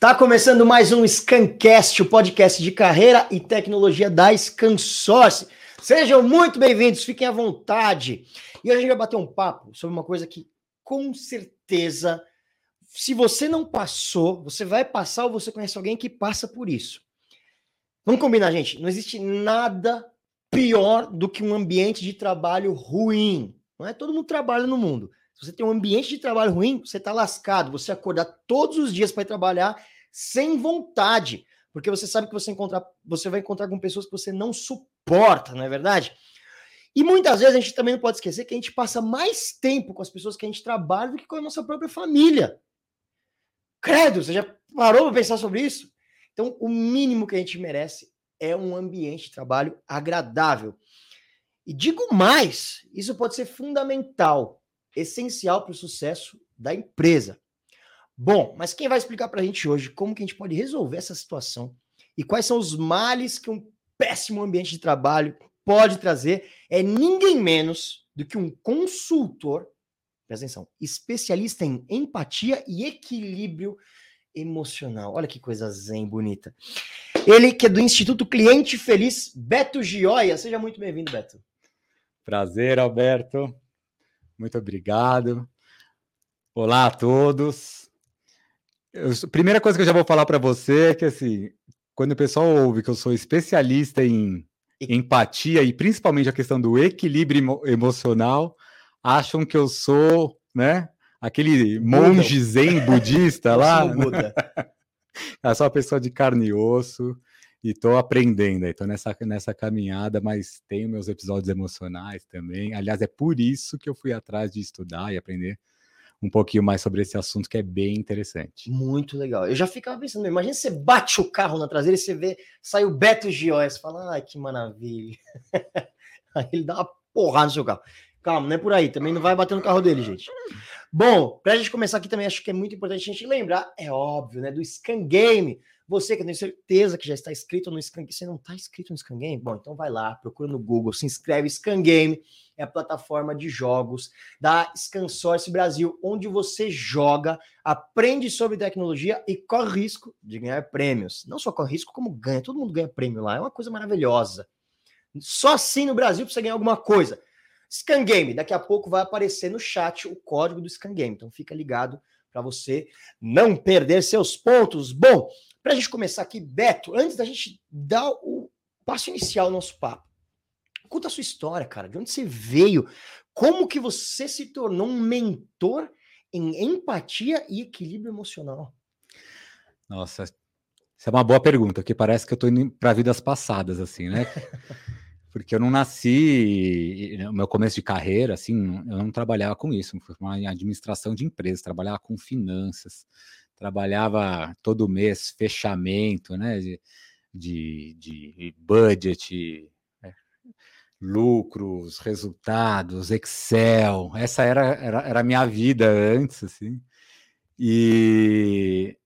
Tá começando mais um Scancast, o podcast de carreira e tecnologia da Scansource. Sejam muito bem-vindos, fiquem à vontade. E hoje a gente vai bater um papo sobre uma coisa que, com certeza, se você não passou, você vai passar ou você conhece alguém que passa por isso. Vamos combinar, gente? Não existe nada pior do que um ambiente de trabalho ruim. Não é todo mundo trabalha no mundo. Se você tem um ambiente de trabalho ruim, você está lascado. Você acordar todos os dias para trabalhar sem vontade, porque você sabe que você, encontrar, você vai encontrar com pessoas que você não suporta, não é verdade? E muitas vezes a gente também não pode esquecer que a gente passa mais tempo com as pessoas que a gente trabalha do que com a nossa própria família. Credo, você já parou para pensar sobre isso? Então, o mínimo que a gente merece é um ambiente de trabalho agradável. E digo mais, isso pode ser fundamental essencial para o sucesso da empresa. Bom, mas quem vai explicar para a gente hoje como que a gente pode resolver essa situação e quais são os males que um péssimo ambiente de trabalho pode trazer é ninguém menos do que um consultor, presta atenção, especialista em empatia e equilíbrio emocional. Olha que coisa zen bonita. Ele que é do Instituto Cliente Feliz, Beto Gioia. Seja muito bem-vindo, Beto. Prazer, Alberto. Muito obrigado. Olá a todos. Eu, primeira coisa que eu já vou falar para você é que assim, quando o pessoal ouve que eu sou especialista em empatia e principalmente a questão do equilíbrio emocional, acham que eu sou, né, aquele monge zen budista lá. é só uma pessoa de carne e osso e estou aprendendo, estou nessa, nessa caminhada, mas tenho meus episódios emocionais também. Aliás, é por isso que eu fui atrás de estudar e aprender um pouquinho mais sobre esse assunto que é bem interessante. Muito legal. Eu já ficava pensando, imagina você bate o carro na traseira e você vê, sai o Beto você fala, ai, que maravilha. Aí ele dá uma porrada no seu carro. Calma, não é por aí, também não vai bater no carro dele, gente. Bom, para a gente começar aqui também, acho que é muito importante a gente lembrar, é óbvio, né, do Scan Game, você que tenho certeza que já está inscrito no Scan você não está inscrito no Scan Game? Bom, então vai lá, procura no Google, se inscreve. Scan Game é a plataforma de jogos da ScanSource Brasil, onde você joga, aprende sobre tecnologia e corre risco de ganhar prêmios. Não só corre risco, como ganha. Todo mundo ganha prêmio lá. É uma coisa maravilhosa. Só assim no Brasil para você ganhar alguma coisa. Scan Game, daqui a pouco vai aparecer no chat o código do Scan Game. Então fica ligado para você não perder seus pontos. Bom, para a gente começar aqui, Beto, antes da gente dar o passo inicial ao nosso papo, conta a sua história, cara. De onde você veio? Como que você se tornou um mentor em empatia e equilíbrio emocional? Nossa, essa é uma boa pergunta, que parece que eu estou indo para vidas passadas, assim, né? Porque eu não nasci, no meu começo de carreira, assim, eu não trabalhava com isso, foi uma administração de empresas, trabalhava com finanças, trabalhava todo mês fechamento, né, de, de, de budget, é, lucros, resultados, Excel, essa era, era, era a minha vida antes, assim, e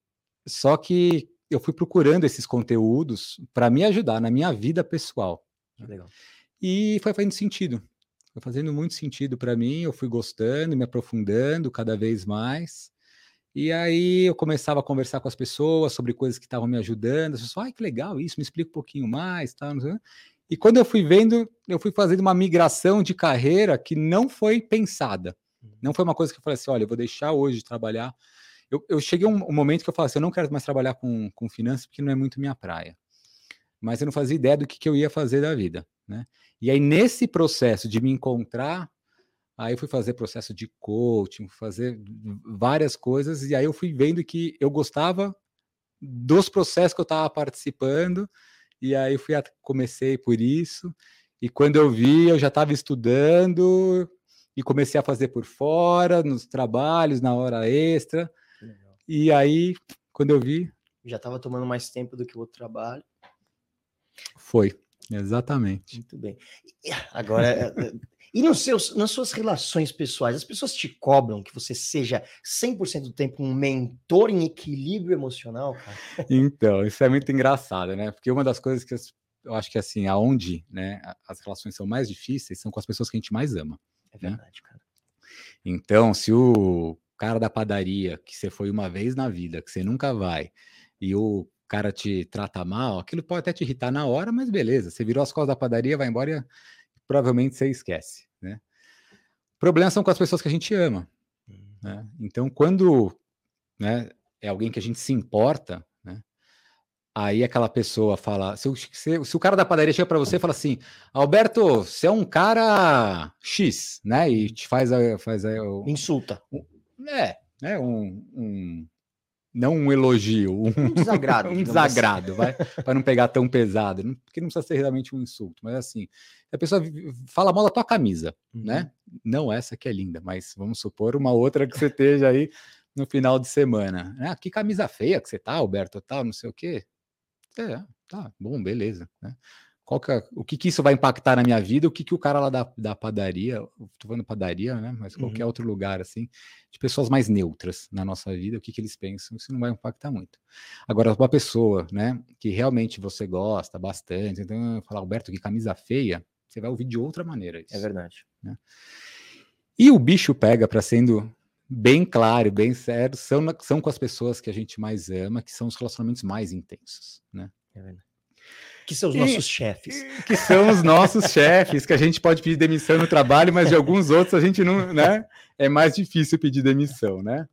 só que eu fui procurando esses conteúdos para me ajudar na minha vida pessoal. Legal. E foi fazendo sentido. Foi fazendo muito sentido para mim. Eu fui gostando, me aprofundando cada vez mais. E aí eu começava a conversar com as pessoas sobre coisas que estavam me ajudando. As pessoas, ai, que legal isso, me explica um pouquinho mais. Tá? E quando eu fui vendo, eu fui fazendo uma migração de carreira que não foi pensada. Não foi uma coisa que eu falei assim: olha, eu vou deixar hoje de trabalhar. Eu, eu cheguei a um, um, momento que eu falei assim: eu não quero mais trabalhar com, com finanças porque não é muito minha praia. Mas eu não fazia ideia do que, que eu ia fazer da vida. Né? E aí, nesse processo de me encontrar, Aí eu fui fazer processo de coaching, fazer várias coisas, e aí eu fui vendo que eu gostava dos processos que eu estava participando, e aí eu fui comecei por isso, e quando eu vi, eu já estava estudando e comecei a fazer por fora, nos trabalhos, na hora extra. E aí, quando eu vi. Já estava tomando mais tempo do que o outro trabalho. Foi, exatamente. Muito bem. Agora, é, é, e nos seus, nas suas relações pessoais, as pessoas te cobram que você seja 100% do tempo um mentor em equilíbrio emocional, cara? Então, isso é muito engraçado, né? Porque uma das coisas que eu acho que assim, aonde né, as relações são mais difíceis são com as pessoas que a gente mais ama. É né? verdade, né? cara. Então, se o cara da padaria, que você foi uma vez na vida, que você nunca vai, e o cara te trata mal, aquilo pode até te irritar na hora, mas beleza, você virou as costas da padaria, vai embora e provavelmente você esquece, né? Problemas são com as pessoas que a gente ama, né? Uhum. Então, quando né, é alguém que a gente se importa, né? Aí aquela pessoa fala, se, se, se o cara da padaria chega para você e fala assim, Alberto, você é um cara X, né? E te faz a, faz a, insulta, é, né? Um, um não um elogio, um, um desagrado. um assim. desagrado, vai, para não pegar tão pesado, porque não precisa ser realmente um insulto, mas assim, a pessoa fala mal da tua camisa, uhum. né? Não essa que é linda, mas vamos supor uma outra que você esteja aí no final de semana. Ah, que camisa feia que você tá, Alberto, tal, não sei o quê. É, tá, bom, beleza, né? Qual que é, o que, que isso vai impactar na minha vida, o que, que o cara lá da, da padaria, tô falando padaria, né? Mas qualquer uhum. outro lugar, assim, de pessoas mais neutras na nossa vida, o que, que eles pensam, isso não vai impactar muito. Agora, uma pessoa, né, que realmente você gosta bastante, então falar, Alberto, que camisa feia, você vai ouvir de outra maneira isso. É verdade. Né? E o bicho pega para sendo bem claro, bem sério, são, são com as pessoas que a gente mais ama, que são os relacionamentos mais intensos, né? É verdade. Que são os nossos chefes. Que são os nossos chefes, que a gente pode pedir demissão no trabalho, mas de alguns outros a gente não, né? É mais difícil pedir demissão, né?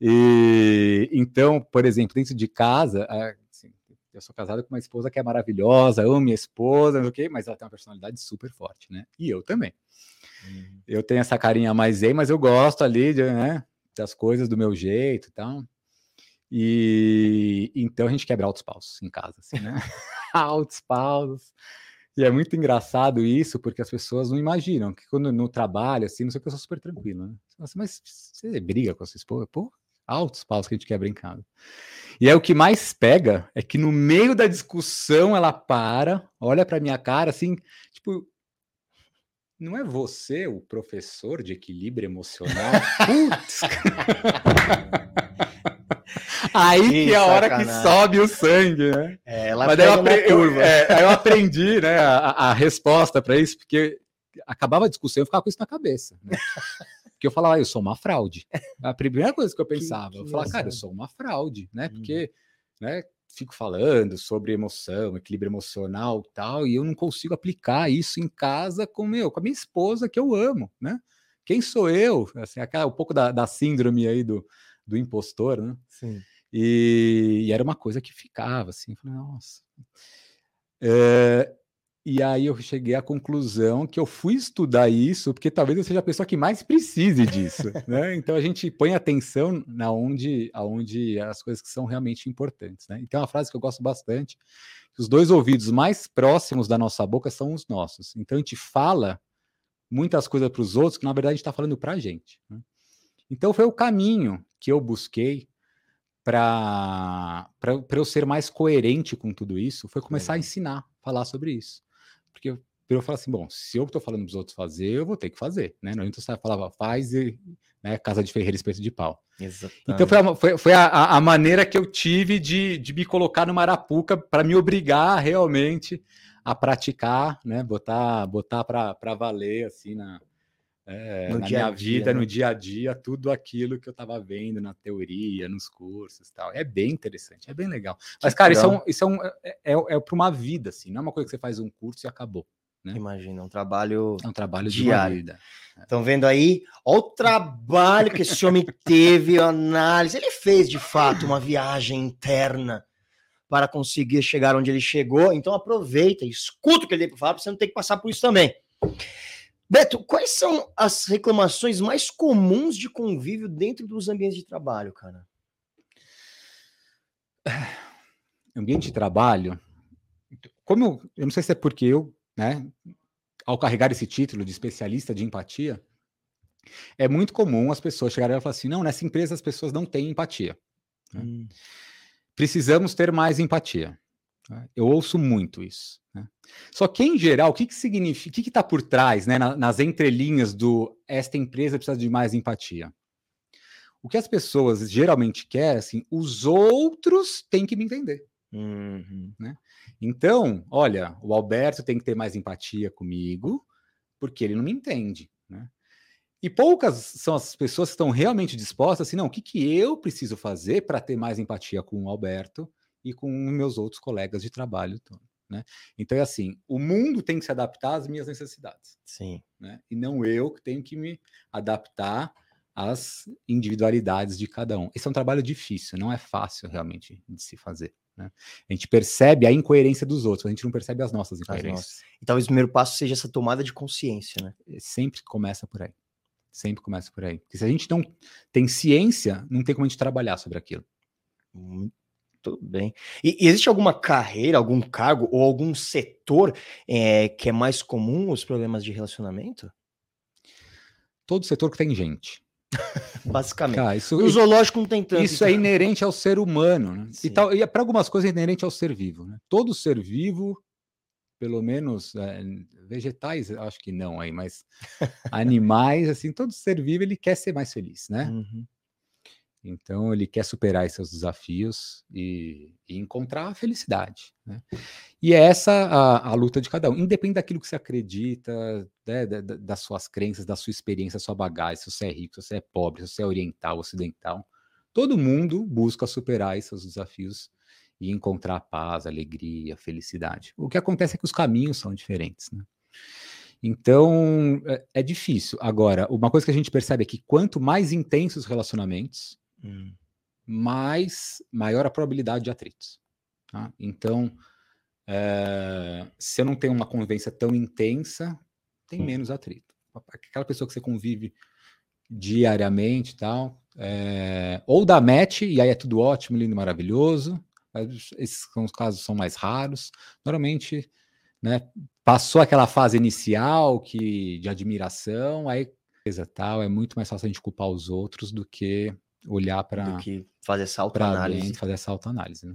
E então, por exemplo, dentro de casa, assim, eu sou casado com uma esposa que é maravilhosa, amo minha esposa, não sei mas ela tem uma personalidade super forte, né? E eu também. Uhum. Eu tenho essa carinha mais zen, mas eu gosto ali de, né, das coisas do meu jeito e tal. E então a gente quebra altos paus em casa, assim, né? altos paus. E é muito engraçado isso, porque as pessoas não imaginam que quando no trabalho, assim, não sei o que, eu sou super tranquilo, né? Mas você briga com a sua esposa? Pô, altos paus que a gente quebra em casa. E é o que mais pega é que no meio da discussão ela para, olha para minha cara assim, tipo, não é você o professor de equilíbrio emocional? Putz! Aí que, que é a hora que sobe o sangue, né? É, ela Mas eu, apre eu, é, eu aprendi né, a, a resposta para isso, porque acabava a discussão e eu ficava com isso na cabeça. Né? Porque eu falava, ah, eu sou uma fraude. A primeira coisa que eu pensava, que, que eu falava, cara, eu sou uma fraude, né? Porque, hum. né, fico falando sobre emoção, equilíbrio emocional e tal, e eu não consigo aplicar isso em casa com meu, com a minha esposa que eu amo, né? Quem sou eu? Assim, aquela, um pouco da, da síndrome aí do, do impostor, né? Sim. E, e, era uma coisa que ficava assim, falei, nossa. É, e aí eu cheguei à conclusão que eu fui estudar isso, porque talvez eu seja a pessoa que mais precise disso, né? Então a gente põe atenção na onde, aonde as coisas que são realmente importantes, né? Então é uma frase que eu gosto bastante, os dois ouvidos mais próximos da nossa boca são os nossos. Então a gente fala muitas coisas para os outros que na verdade a gente está falando para a gente. Né? Então foi o caminho que eu busquei para eu ser mais coerente com tudo isso, foi começar é. a ensinar, falar sobre isso. Porque eu, eu falo assim, bom, se eu estou falando para os outros fazer, eu vou ter que fazer, né? Não então você falava, faz e né, casa de ferreiro espeto de pau. Exatamente. Então foi, a, foi, foi a, a, maneira que eu tive de, de me colocar no Marapuca para me obrigar realmente a praticar, né? Botar, botar para valer assim na, é, na minha vida, né? no dia a dia, tudo aquilo que eu estava vendo na teoria, nos cursos tal. É bem interessante, é bem legal. Mas, cara, isso, é, um, isso é, um, é, é, é para uma vida, assim, não é uma coisa que você faz um curso e acabou. Né? Imagina, um trabalho. É um trabalho diário. de vida. Estão vendo aí? Olha o trabalho que esse homem teve, a análise. Ele fez, de fato, uma viagem interna para conseguir chegar onde ele chegou. Então aproveita, escuta o que ele tem para falar, para você não ter que passar por isso também. Beto, quais são as reclamações mais comuns de convívio dentro dos ambientes de trabalho, cara? Ambiente de trabalho. Como eu, eu não sei se é porque eu, né, ao carregar esse título de especialista de empatia, é muito comum as pessoas chegarem e falar assim: não, nessa empresa as pessoas não têm empatia. Né? Hum. Precisamos ter mais empatia. Eu ouço muito isso. Né? Só que, em geral, o que, que significa, o que está por trás, né, nas entrelinhas do esta empresa precisa de mais empatia? O que as pessoas geralmente querem, assim, os outros têm que me entender. Uhum. Né? Então, olha, o Alberto tem que ter mais empatia comigo, porque ele não me entende. Né? E poucas são as pessoas que estão realmente dispostas assim, não, o que, que eu preciso fazer para ter mais empatia com o Alberto e com meus outros colegas de trabalho. Né? Então é assim, o mundo tem que se adaptar às minhas necessidades. Sim. Né? E não eu que tenho que me adaptar às individualidades de cada um. Esse é um trabalho difícil, não é fácil realmente de se fazer. Né? A gente percebe a incoerência dos outros, a gente não percebe as nossas incoerências. As nossas. E talvez o primeiro passo seja essa tomada de consciência, né? Sempre começa por aí. Sempre começa por aí. Porque se a gente não tem ciência, não tem como a gente trabalhar sobre aquilo. Muito bem. E, e existe alguma carreira, algum cargo ou algum setor é, que é mais comum os problemas de relacionamento? Todo setor que tem gente. Basicamente. Cara, isso, o zoológico não tem tanto. Isso é então. é inerente ao ser humano. Né? E, tal, e para algumas coisas é inerente ao ser vivo. Né? Todo ser vivo, pelo menos é, vegetais, acho que não aí, mas animais, assim, todo ser vivo ele quer ser mais feliz, né? Uhum. Então ele quer superar esses desafios e, e encontrar a felicidade. Né? E é essa a, a, luta de cada um, independente daquilo que você acredita, né, da, das suas crenças, da sua experiência, da sua bagagem, se você é rico, se você é pobre, se você é oriental, ocidental. Todo mundo busca superar esses desafios e encontrar paz, alegria, felicidade. O que acontece é que os caminhos são diferentes. Né? Então é, é difícil. Agora, uma coisa que a gente percebe é que quanto mais intensos os relacionamentos, hum. mais maior a probabilidade de atritos. Tá? Então, é, se eu não tenho uma convivência tão intensa, tem hum. menos atrito. Aquela pessoa que você convive diariamente e tal, é, ou dá match, e aí é tudo ótimo, lindo, maravilhoso, esses são os casos são mais raros. Normalmente, né, passou aquela fase inicial que de admiração, aí coisa tal, é muito mais fácil a gente culpar os outros do que olhar para do que fazer essa autoanálise, fazer essa autoanálise, né?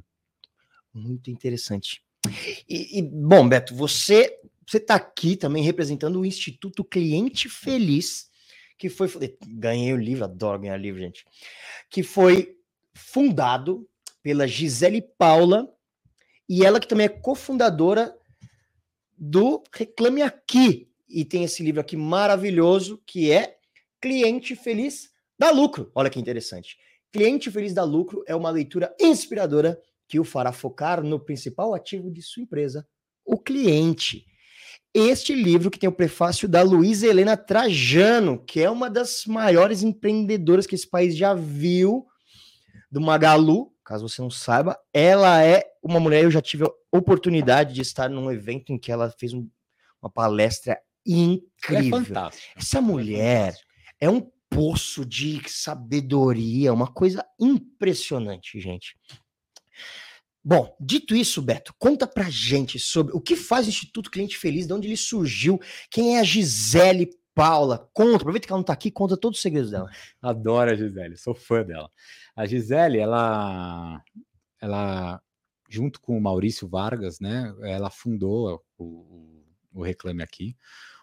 Muito interessante. E, e, bom, Beto, você você está aqui também representando o Instituto Cliente Feliz, que foi ganhei o livro, adoro ganhar livro, gente, que foi fundado pela Gisele Paula e ela que também é cofundadora do Reclame Aqui e tem esse livro aqui maravilhoso que é Cliente Feliz dá lucro. Olha que interessante. Cliente Feliz dá lucro é uma leitura inspiradora que o fará focar no principal ativo de sua empresa, o cliente. Este livro que tem o prefácio da Luísa Helena Trajano, que é uma das maiores empreendedoras que esse país já viu, do Magalu, caso você não saiba, ela é uma mulher, eu já tive a oportunidade de estar num evento em que ela fez um, uma palestra incrível. É Essa mulher é, é um poço de sabedoria, uma coisa impressionante, gente. Bom, dito isso, Beto, conta pra gente sobre o que faz o Instituto Cliente Feliz, de onde ele surgiu, quem é a Gisele Paula. Conta, aproveita que ela não tá aqui, conta todos os segredos dela. Adoro a Gisele, sou fã dela. A Gisele, ela, ela junto com o Maurício Vargas, né, ela fundou o, o, o Reclame Aqui.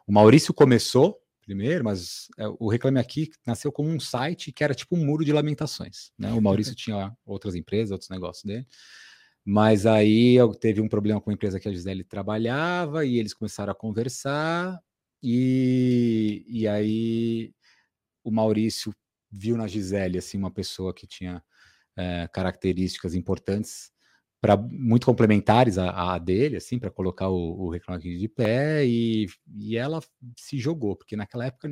O Maurício começou primeiro, mas é, o Reclame Aqui nasceu como um site que era tipo um muro de lamentações. Né? O Maurício tinha outras empresas, outros negócios dele. Mas aí teve um problema com a empresa que a Gisele trabalhava e eles começaram a conversar. E, e aí o Maurício viu na Gisele assim, uma pessoa que tinha é, características importantes para muito complementares a dele, assim, para colocar o, o Reclame Aqui de pé, e, e ela se jogou, porque naquela época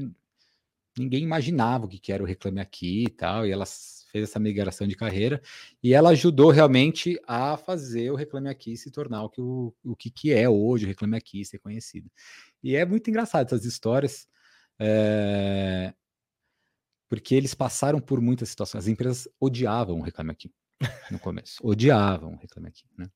ninguém imaginava o que, que era o Reclame Aqui e tal, e ela fez essa migração de carreira, e ela ajudou realmente a fazer o Reclame Aqui se tornar o que, o, o que, que é hoje o Reclame Aqui, ser conhecido. E é muito engraçado essas histórias, é... porque eles passaram por muitas situações, as empresas odiavam o Reclame Aqui no começo. Odiavam o Reclame Aqui, né?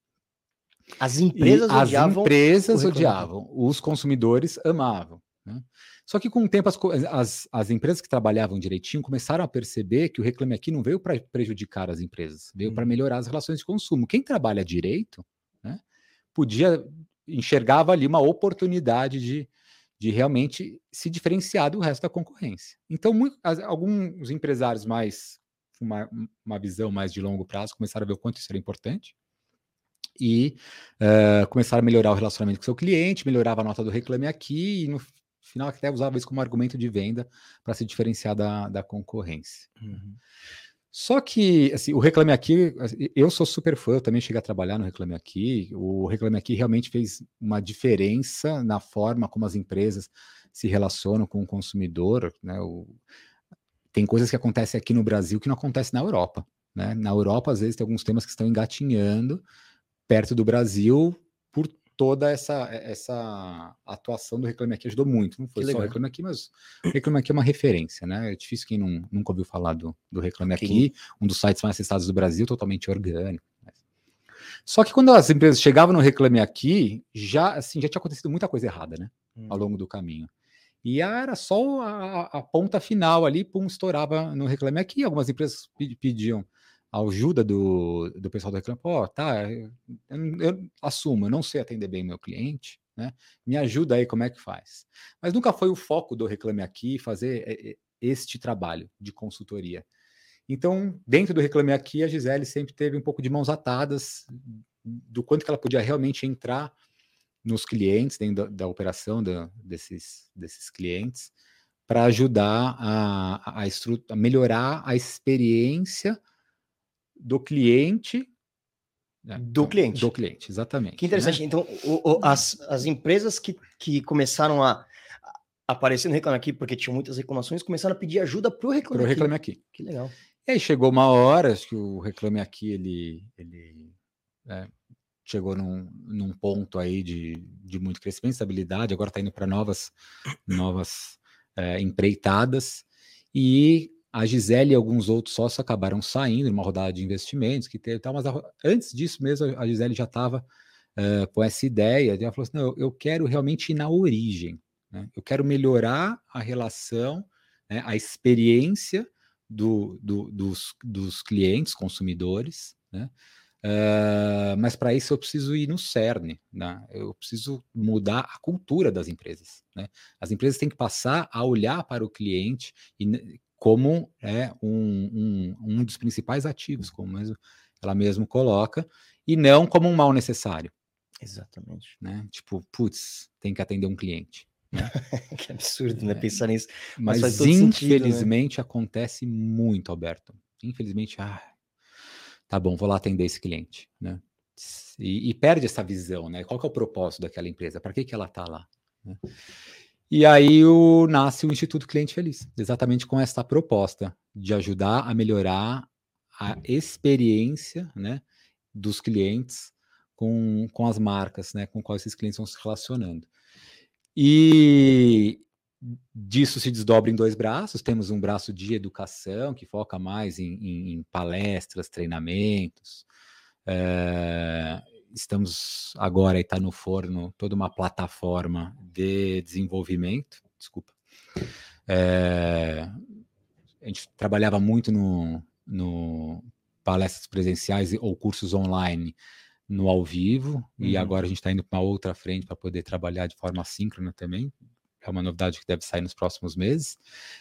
As empresas e odiavam. As empresas odiavam, os consumidores amavam. Né? Só que com o tempo as, as, as, empresas que trabalhavam direitinho começaram a perceber que o Reclame Aqui não veio para prejudicar as empresas, veio hum. para melhorar as relações de consumo. Quem trabalha direito né, podia enxergava ali uma oportunidade de, de realmente se diferenciar do resto da concorrência. Então, muito, as, alguns empresários mais uma, uma visão mais de longo prazo, começaram a ver o quanto isso era importante e uh, começaram a melhorar o relacionamento com o seu cliente, melhorava a nota do Reclame Aqui e no final até usava isso como argumento de venda para se diferenciar da, da concorrência. Uhum. Só que, assim, o Reclame Aqui, assim, eu sou super fã, eu também cheguei a trabalhar no Reclame Aqui. O Reclame Aqui realmente fez uma diferença na forma como as empresas se relacionam com o consumidor, né? O, tem coisas que acontecem aqui no Brasil que não acontecem na Europa, né? Na Europa, às vezes, tem alguns temas que estão engatinhando perto do Brasil por toda essa, essa atuação do Reclame Aqui ajudou muito. Não foi só o Reclame Aqui, mas o Reclame Aqui é uma referência, né? É difícil quem não, nunca ouviu falar do, do Reclame Aqui, um dos sites mais acessados do Brasil, totalmente orgânico. Só que quando as empresas chegavam no Reclame Aqui, já, assim, já tinha acontecido muita coisa errada, né? Hum. Ao longo do caminho. E era só a, a, ponta final ali, pum, estourava no Reclame Aqui. Algumas empresas pediam a ajuda do, do pessoal do Reclame, pô, tá, eu, eu, assumo, eu não sei atender bem meu cliente, né? Me ajuda aí, como é que faz? Mas nunca foi o foco do Reclame Aqui fazer este trabalho de consultoria. Então, dentro do Reclame Aqui, a Gisele sempre teve um pouco de mãos atadas do quanto que ela podia realmente entrar nos clientes, dentro da, da operação da, desses, desses clientes, para ajudar a, a, a melhorar a experiência do cliente. Né? Do cliente. Do cliente, exatamente. Que interessante. Né? Então, o, o, as, as empresas que, que começaram a aparecer no Reclame Aqui, porque tinham muitas reclamações, começaram a pedir ajuda para o Reclame, Reclame Aqui. Que legal. E aí chegou uma hora que o Reclame Aqui, ele, ele é, chegou num, num ponto aí de, de muito crescimento, estabilidade, agora está indo para novas, novas é, empreitadas, e a Gisele e alguns outros sócios acabaram saindo numa rodada de investimentos que teve tal, mas a, antes disso mesmo a Gisele já estava uh, com essa ideia. Ela falou assim: não, eu quero realmente ir na origem, né? eu quero melhorar a relação, né, a experiência do, do, dos, dos clientes, consumidores, né? Uh, mas para isso eu preciso ir no cerne, né? eu preciso mudar a cultura das empresas. Né? As empresas têm que passar a olhar para o cliente e como é um, um, um dos principais ativos, como ela mesmo coloca, e não como um mal necessário. Exatamente. Né? Tipo, putz, tem que atender um cliente. Né? que absurdo, né? É. Pensar nisso. Mas, Mas infelizmente sentido, né? acontece muito, Alberto. Infelizmente, ah, tá bom, vou lá atender esse cliente, né? E, e perde essa visão, né? Qual é o propósito daquela empresa? Para que, que ela tá lá? Né? E aí o, nasce o Instituto Cliente Feliz, exatamente com essa proposta de ajudar a melhorar a experiência né, dos clientes com, com as marcas, né, com quais esses clientes estão se relacionando. E disso se desdobra em dois braços. Temos um braço de educação, que foca mais em, em, em palestras, treinamentos, é, estamos agora está no forno toda uma plataforma de desenvolvimento. Desculpa. É, a gente trabalhava muito no, no palestras presenciais ou cursos online no ao vivo, uhum. e agora a gente está indo para outra frente para poder trabalhar de forma síncrona também, é uma novidade que deve sair nos próximos meses,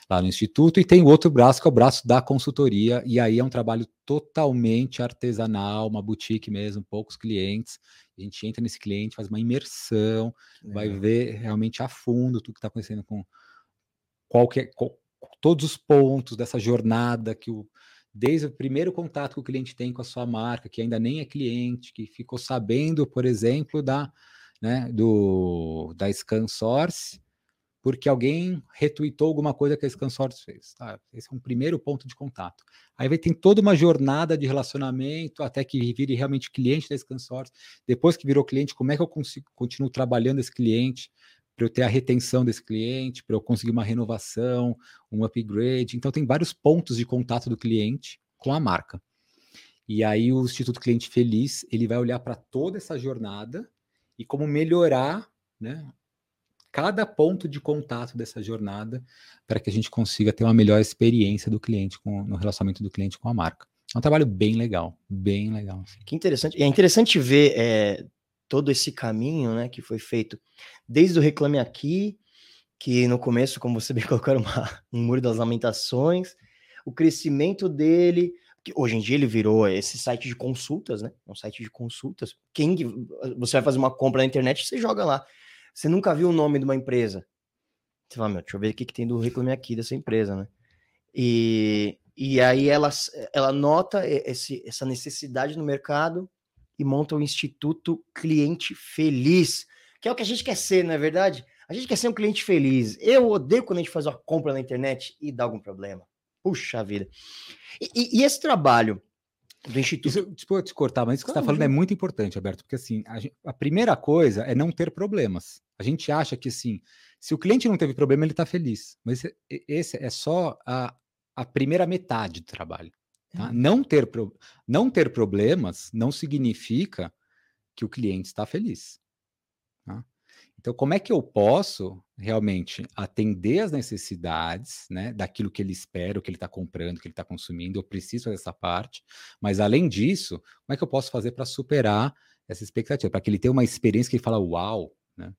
lá no Instituto, e tem o outro braço, que é o braço da consultoria, e aí é um trabalho totalmente artesanal, uma boutique mesmo, poucos clientes. A gente entra nesse cliente, faz uma imersão, vai ver realmente a fundo tudo que está acontecendo com qualquer, qual, todos os pontos dessa jornada que o desde o primeiro contato que o cliente tem com a sua marca, que ainda nem é cliente, que ficou sabendo, por exemplo, da, né, do, da Scan Source, porque alguém retweetou alguma coisa que a Scansource fez. Tá? Esse é um primeiro ponto de contato. Aí ter toda uma jornada de relacionamento até que vire realmente cliente da Scansource. Depois que virou cliente, como é que eu consigo, continuo trabalhando esse cliente para eu ter a retenção desse cliente, para eu conseguir uma renovação, um upgrade. Então tem vários pontos de contato do cliente com a marca. E aí o Instituto Cliente Feliz, ele vai olhar para toda essa jornada e como melhorar né, cada ponto de contato dessa jornada para que a gente consiga ter uma melhor experiência do cliente com, no relacionamento do cliente com a marca. É um trabalho bem legal, bem legal. Assim. Que interessante. E é interessante ver é, todo esse caminho né, que foi feito desde o Reclame Aqui, que no começo, como você bem colocou, uma, um muro das lamentações, o crescimento dele, que hoje em dia ele virou esse site de consultas, né? Um site de consultas. Quem você vai fazer uma compra na internet, você joga lá você nunca viu o nome de uma empresa. Você fala, meu, deixa eu ver o que, que tem do Reclame Aqui dessa empresa, né? E, E aí ela, ela nota esse, essa necessidade no mercado e monta o Instituto Cliente Feliz, que é o que a gente quer ser, não é verdade? A gente quer ser um cliente feliz. Eu odeio quando a gente faz uma compra na internet e dá algum problema. Puxa vida. E, e, e esse trabalho do Instituto. Isso, desculpa te cortar, mas isso que você está falando é muito importante, Alberto, porque assim, a, a, primeira coisa é não ter problemas. A gente acha que assim, se o cliente não teve problema, ele está feliz. Mas esse, esse, é só a, a primeira metade do trabalho. Tá? É. Não, ter pro, não ter problemas não significa que o cliente está feliz. Então, como é que eu posso realmente atender as necessidades, né, daquilo que ele espera, o que ele está comprando, o que ele está consumindo? Eu preciso dessa parte, mas além disso, como é que eu posso fazer para superar essa expectativa, para que ele tenha uma experiência que ele fala uau, né?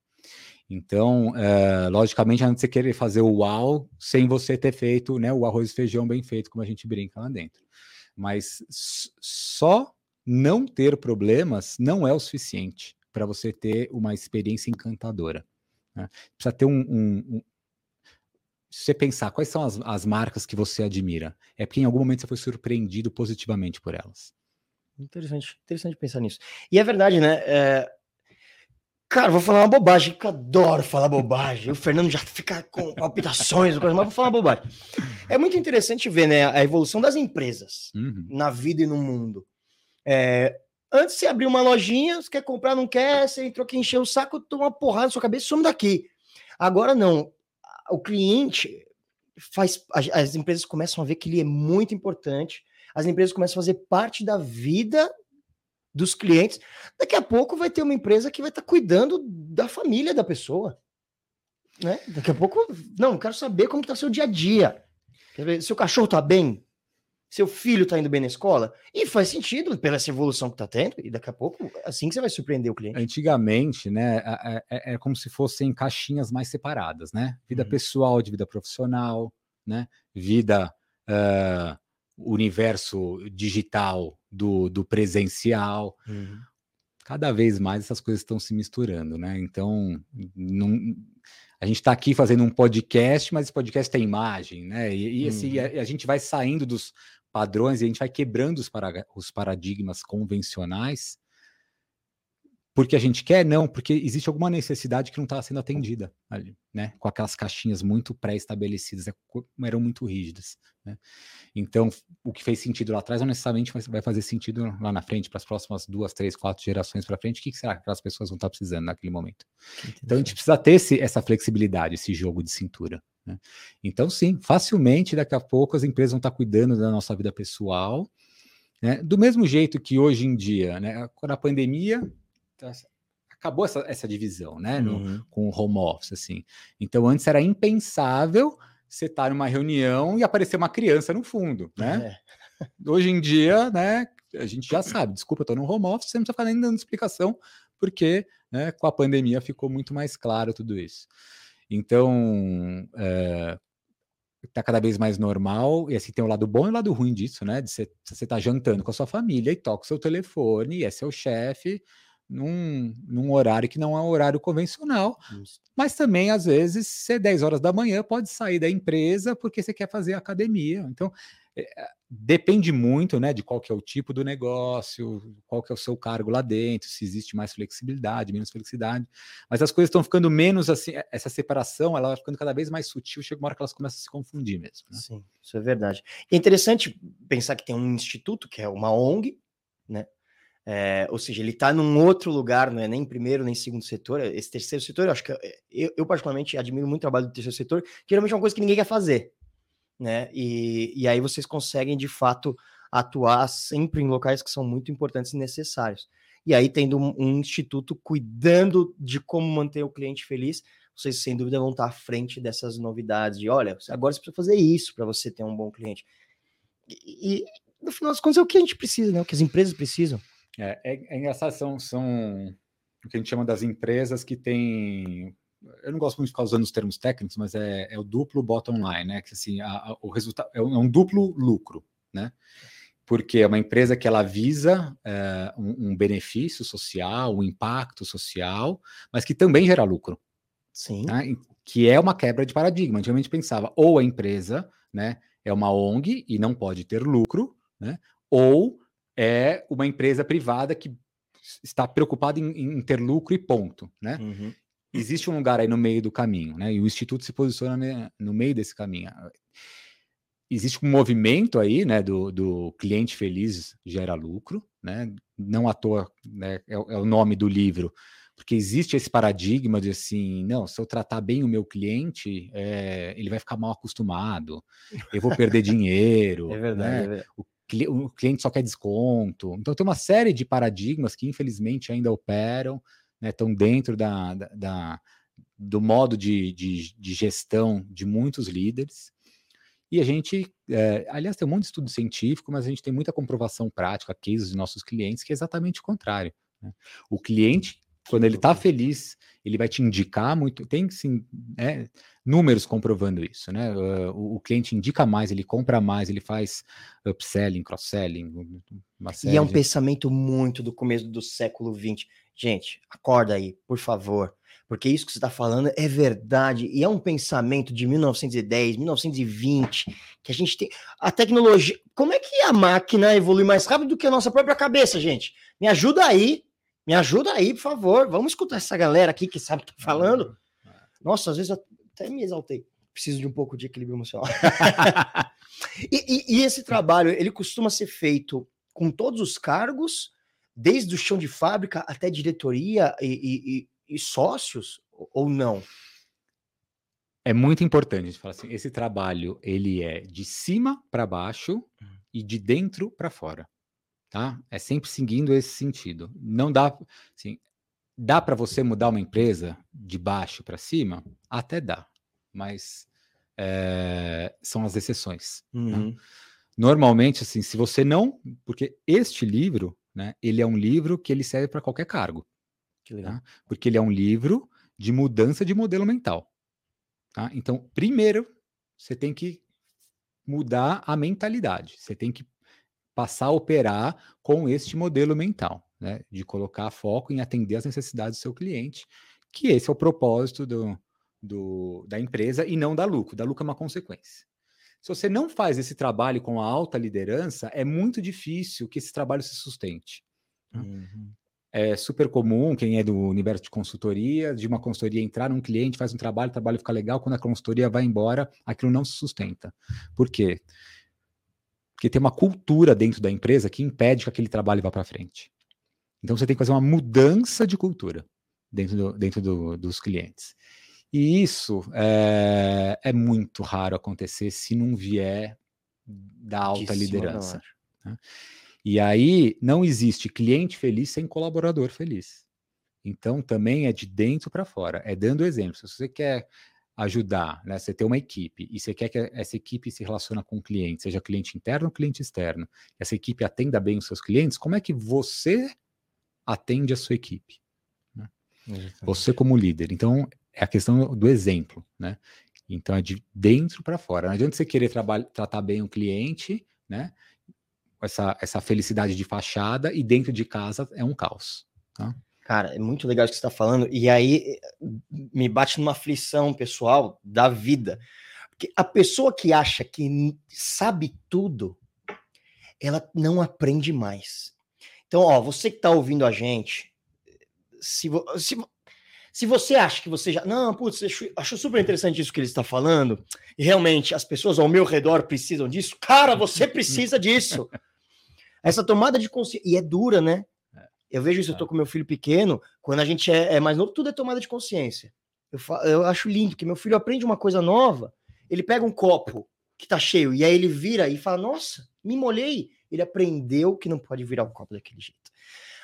Então, é, logicamente, antes de você querer fazer o uau sem você ter feito né, o arroz e feijão bem feito, como a gente brinca lá dentro. Mas só não ter problemas não é o suficiente para você ter uma experiência encantadora. Né? Precisa ter um, um, um, Se você pensar quais são as, as marcas que você admira, é porque em algum momento você foi surpreendido positivamente por elas. Interessante, interessante pensar nisso. E é verdade, né? É... Cara, vou falar uma bobagem, que eu adoro falar bobagem. O Fernando já fica com palpitações, mas vou falar uma bobagem. É muito interessante ver né, a evolução das empresas uhum. na vida e no mundo. É, Antes você abriu uma lojinha, você quer comprar, não quer, você entrou aqui, encheu o saco, toma uma porrada na sua cabeça e some daqui. Agora não. O cliente faz. As empresas começam a ver que ele é muito importante. As empresas começam a fazer parte da vida dos clientes. Daqui a pouco vai ter uma empresa que vai estar tá cuidando da família da pessoa. Né? Daqui a pouco, não, quero saber como está seu dia a dia. Seu cachorro está bem? Seu filho está indo bem na escola, e faz sentido pela essa evolução que está tendo, e daqui a pouco, assim que você vai surpreender o cliente. Antigamente, né, é, é, é como se fossem caixinhas mais separadas, né? Vida uhum. pessoal de vida profissional, né? Vida, uh, universo digital do, do presencial. Uhum. Cada vez mais essas coisas estão se misturando, né? Então, não, a gente está aqui fazendo um podcast, mas esse podcast tem imagem, né? E, e assim, uhum. a, a, gente vai saindo dos padrões e a gente vai quebrando os, para, os paradigmas convencionais porque a gente quer? Não, porque existe alguma necessidade que não está sendo atendida ali, né? Com aquelas caixinhas muito pré-estabelecidas, é eram muito rígidas, né? Então, o que fez sentido lá atrás não necessariamente vai fazer sentido lá na frente, para as próximas duas, três, quatro gerações para frente. O que será que aquelas pessoas vão estar precisando naquele momento? Então, a gente precisa ter esse, essa flexibilidade, esse jogo de cintura. Né? Então, sim, facilmente daqui a pouco as empresas vão estar cuidando da nossa vida pessoal, né? do mesmo jeito que hoje em dia, né? quando a pandemia tá, acabou essa, essa divisão, né, no, uhum. com o home office, assim. Então, antes era impensável você estar numa reunião e aparecer uma criança no fundo, né? É. Hoje em dia, né, a gente já sabe, desculpa, estou no home office, você não precisa ficar nem dando explicação, porque né, com a pandemia ficou muito mais claro tudo isso. Então, é, tá cada vez mais normal, e assim tem o lado bom e o lado ruim disso, né? De você, tá jantando com a sua família e toca o seu telefone, e é seu chefe, num, num horário que não é um horário convencional, Isso. mas também, às vezes, ser 10 horas da manhã, pode sair da empresa porque você quer fazer academia. Então, depende muito né, de qual que é o tipo do negócio, qual que é o seu cargo lá dentro, se existe mais flexibilidade, menos flexibilidade. Mas as coisas estão ficando menos assim, essa separação, ela vai ficando cada vez mais sutil, chega uma hora que elas começam a se confundir mesmo. Né? Sim, isso é verdade. É interessante pensar que tem um instituto, que é uma ONG, né? É, ou seja, ele está num outro lugar, não é nem primeiro nem segundo setor. Esse terceiro setor, eu acho que eu, eu, particularmente admiro muito o trabalho do terceiro setor, que geralmente é uma coisa que ninguém quer fazer, né? E, e aí vocês conseguem de fato atuar sempre em locais que são muito importantes e necessários. E aí, tendo um, um instituto cuidando de como manter o cliente feliz, vocês sem dúvida vão estar à frente dessas novidades. De olha, agora você precisa fazer isso para você ter um bom cliente. E, e no final das contas é o que a gente precisa, né? O que as empresas precisam. É, é, é engraçado, são, são o que a gente chama das empresas que têm eu não gosto muito de ficar usando os termos técnicos, mas é, é o duplo bottom line, né? Que assim, a, a, o resultado é um, é um, duplo lucro, né? Porque é uma empresa que ela visa é, um, um, benefício social, um impacto social, mas que também gera lucro. Sim. Né? Que é uma quebra de paradigma. Antigamente pensava ou a empresa, né? é uma ONG e não pode ter lucro, né? ou é uma empresa privada que está preocupada em, em ter lucro e ponto. Né? Uhum. Existe um lugar aí no meio do caminho, né? e o Instituto se posiciona no meio desse caminho. Existe um movimento aí né, do, do cliente feliz gera lucro, né? não à toa né, é, é o nome do livro porque existe esse paradigma de assim, não, se eu tratar bem o meu cliente, é, ele vai ficar mal acostumado, eu vou perder dinheiro. É verdade, né? é verdade. O, o, cliente só quer desconto. Então tem uma série de paradigmas que infelizmente ainda operam, né, estão dentro da, da, da do modo de, de, de, gestão de muitos líderes. E a gente, é, aliás, tem um monte de estudo científico, mas a gente tem muita comprovação prática, cases de nossos clientes, que é exatamente o contrário. Né? O cliente quando ele está feliz, ele vai te indicar muito. Tem sim né, números comprovando isso, né? O, o, cliente indica mais, ele compra mais, ele faz upselling, cross-selling. E é um de... pensamento muito do começo do século XX. Gente, acorda aí, por favor. Porque isso que você está falando é verdade. E é um pensamento de 1910, 1920, que a gente tem. A tecnologia. Como é que a máquina evolui mais rápido do que a nossa própria cabeça, gente? Me ajuda aí me ajuda aí, por favor. Vamos escutar essa galera aqui que sabe o que tá falando. Nossa, às vezes eu até me exaltei. Preciso de um pouco de equilíbrio emocional. e, e, e, esse trabalho, ele costuma ser feito com todos os cargos, desde o chão de fábrica até diretoria e, e sócios, ou não? É muito importante a gente falar assim, esse trabalho ele é de cima para baixo hum. e de dentro para fora tá? É sempre seguindo esse sentido. Não dá, assim, dá para você mudar uma empresa de baixo para cima? Até dá, mas é, são as exceções. Né? Uhum. Né? Normalmente, assim, se você não, porque este livro, né, ele é um livro que ele serve para qualquer cargo, tá? porque ele é um livro de mudança de modelo mental. Tá? Então, primeiro, você tem que mudar a mentalidade. Você tem que passar a operar com este modelo mental, né? De colocar foco em atender as necessidades do seu cliente, que esse é o propósito do, do, da empresa e não da lucro. Da lucro é uma consequência. Se você não faz esse trabalho com a alta liderança, é muito difícil que esse trabalho se sustente. Né? Uhum. É super comum, quem é do universo de consultoria, de uma consultoria entrar num cliente, faz um trabalho, o trabalho fica legal, quando a consultoria vai embora, aquilo não se sustenta. Por quê? Porque tem uma cultura dentro da empresa que impede que aquele trabalho vá para frente. Então você tem que fazer uma mudança de cultura dentro, do, dentro do, dos clientes. E isso é, é, muito raro acontecer se não vier da alta liderança. Né? E aí não existe cliente feliz sem colaborador feliz. Então também é de dentro para fora, é dando exemplo. Se você quer ajudar, né? Você tem uma equipe e você quer que essa equipe se relacione com o cliente, seja cliente interno ou cliente externo, essa equipe atenda bem os seus clientes, como é que você atende a sua equipe? Né? Você como líder. Então, é a questão do exemplo, né? Então, é de dentro para fora. Não adianta você querer tratar bem o cliente, né? Essa, essa felicidade de fachada e dentro de casa é um caos. Tá? Cara, é muito legal o que você está falando. E aí me bate numa aflição pessoal da vida. Porque a pessoa que acha que sabe tudo, ela não aprende mais. Então, ó, você que está ouvindo a gente, se, se, se você acha que você já. Não, putz, acho super interessante isso que ele está falando, e realmente as pessoas ao meu redor precisam disso, cara, você precisa disso. Essa tomada de consciência. E é dura, né? Eu vejo isso, eu tô com meu filho pequeno, quando a gente é, é mais novo, tudo é tomada de consciência. Eu, eu acho lindo que meu filho aprende uma coisa nova, ele pega um copo que tá cheio, e aí ele vira e fala: Nossa, me molhei. Ele aprendeu que não pode virar um copo daquele jeito.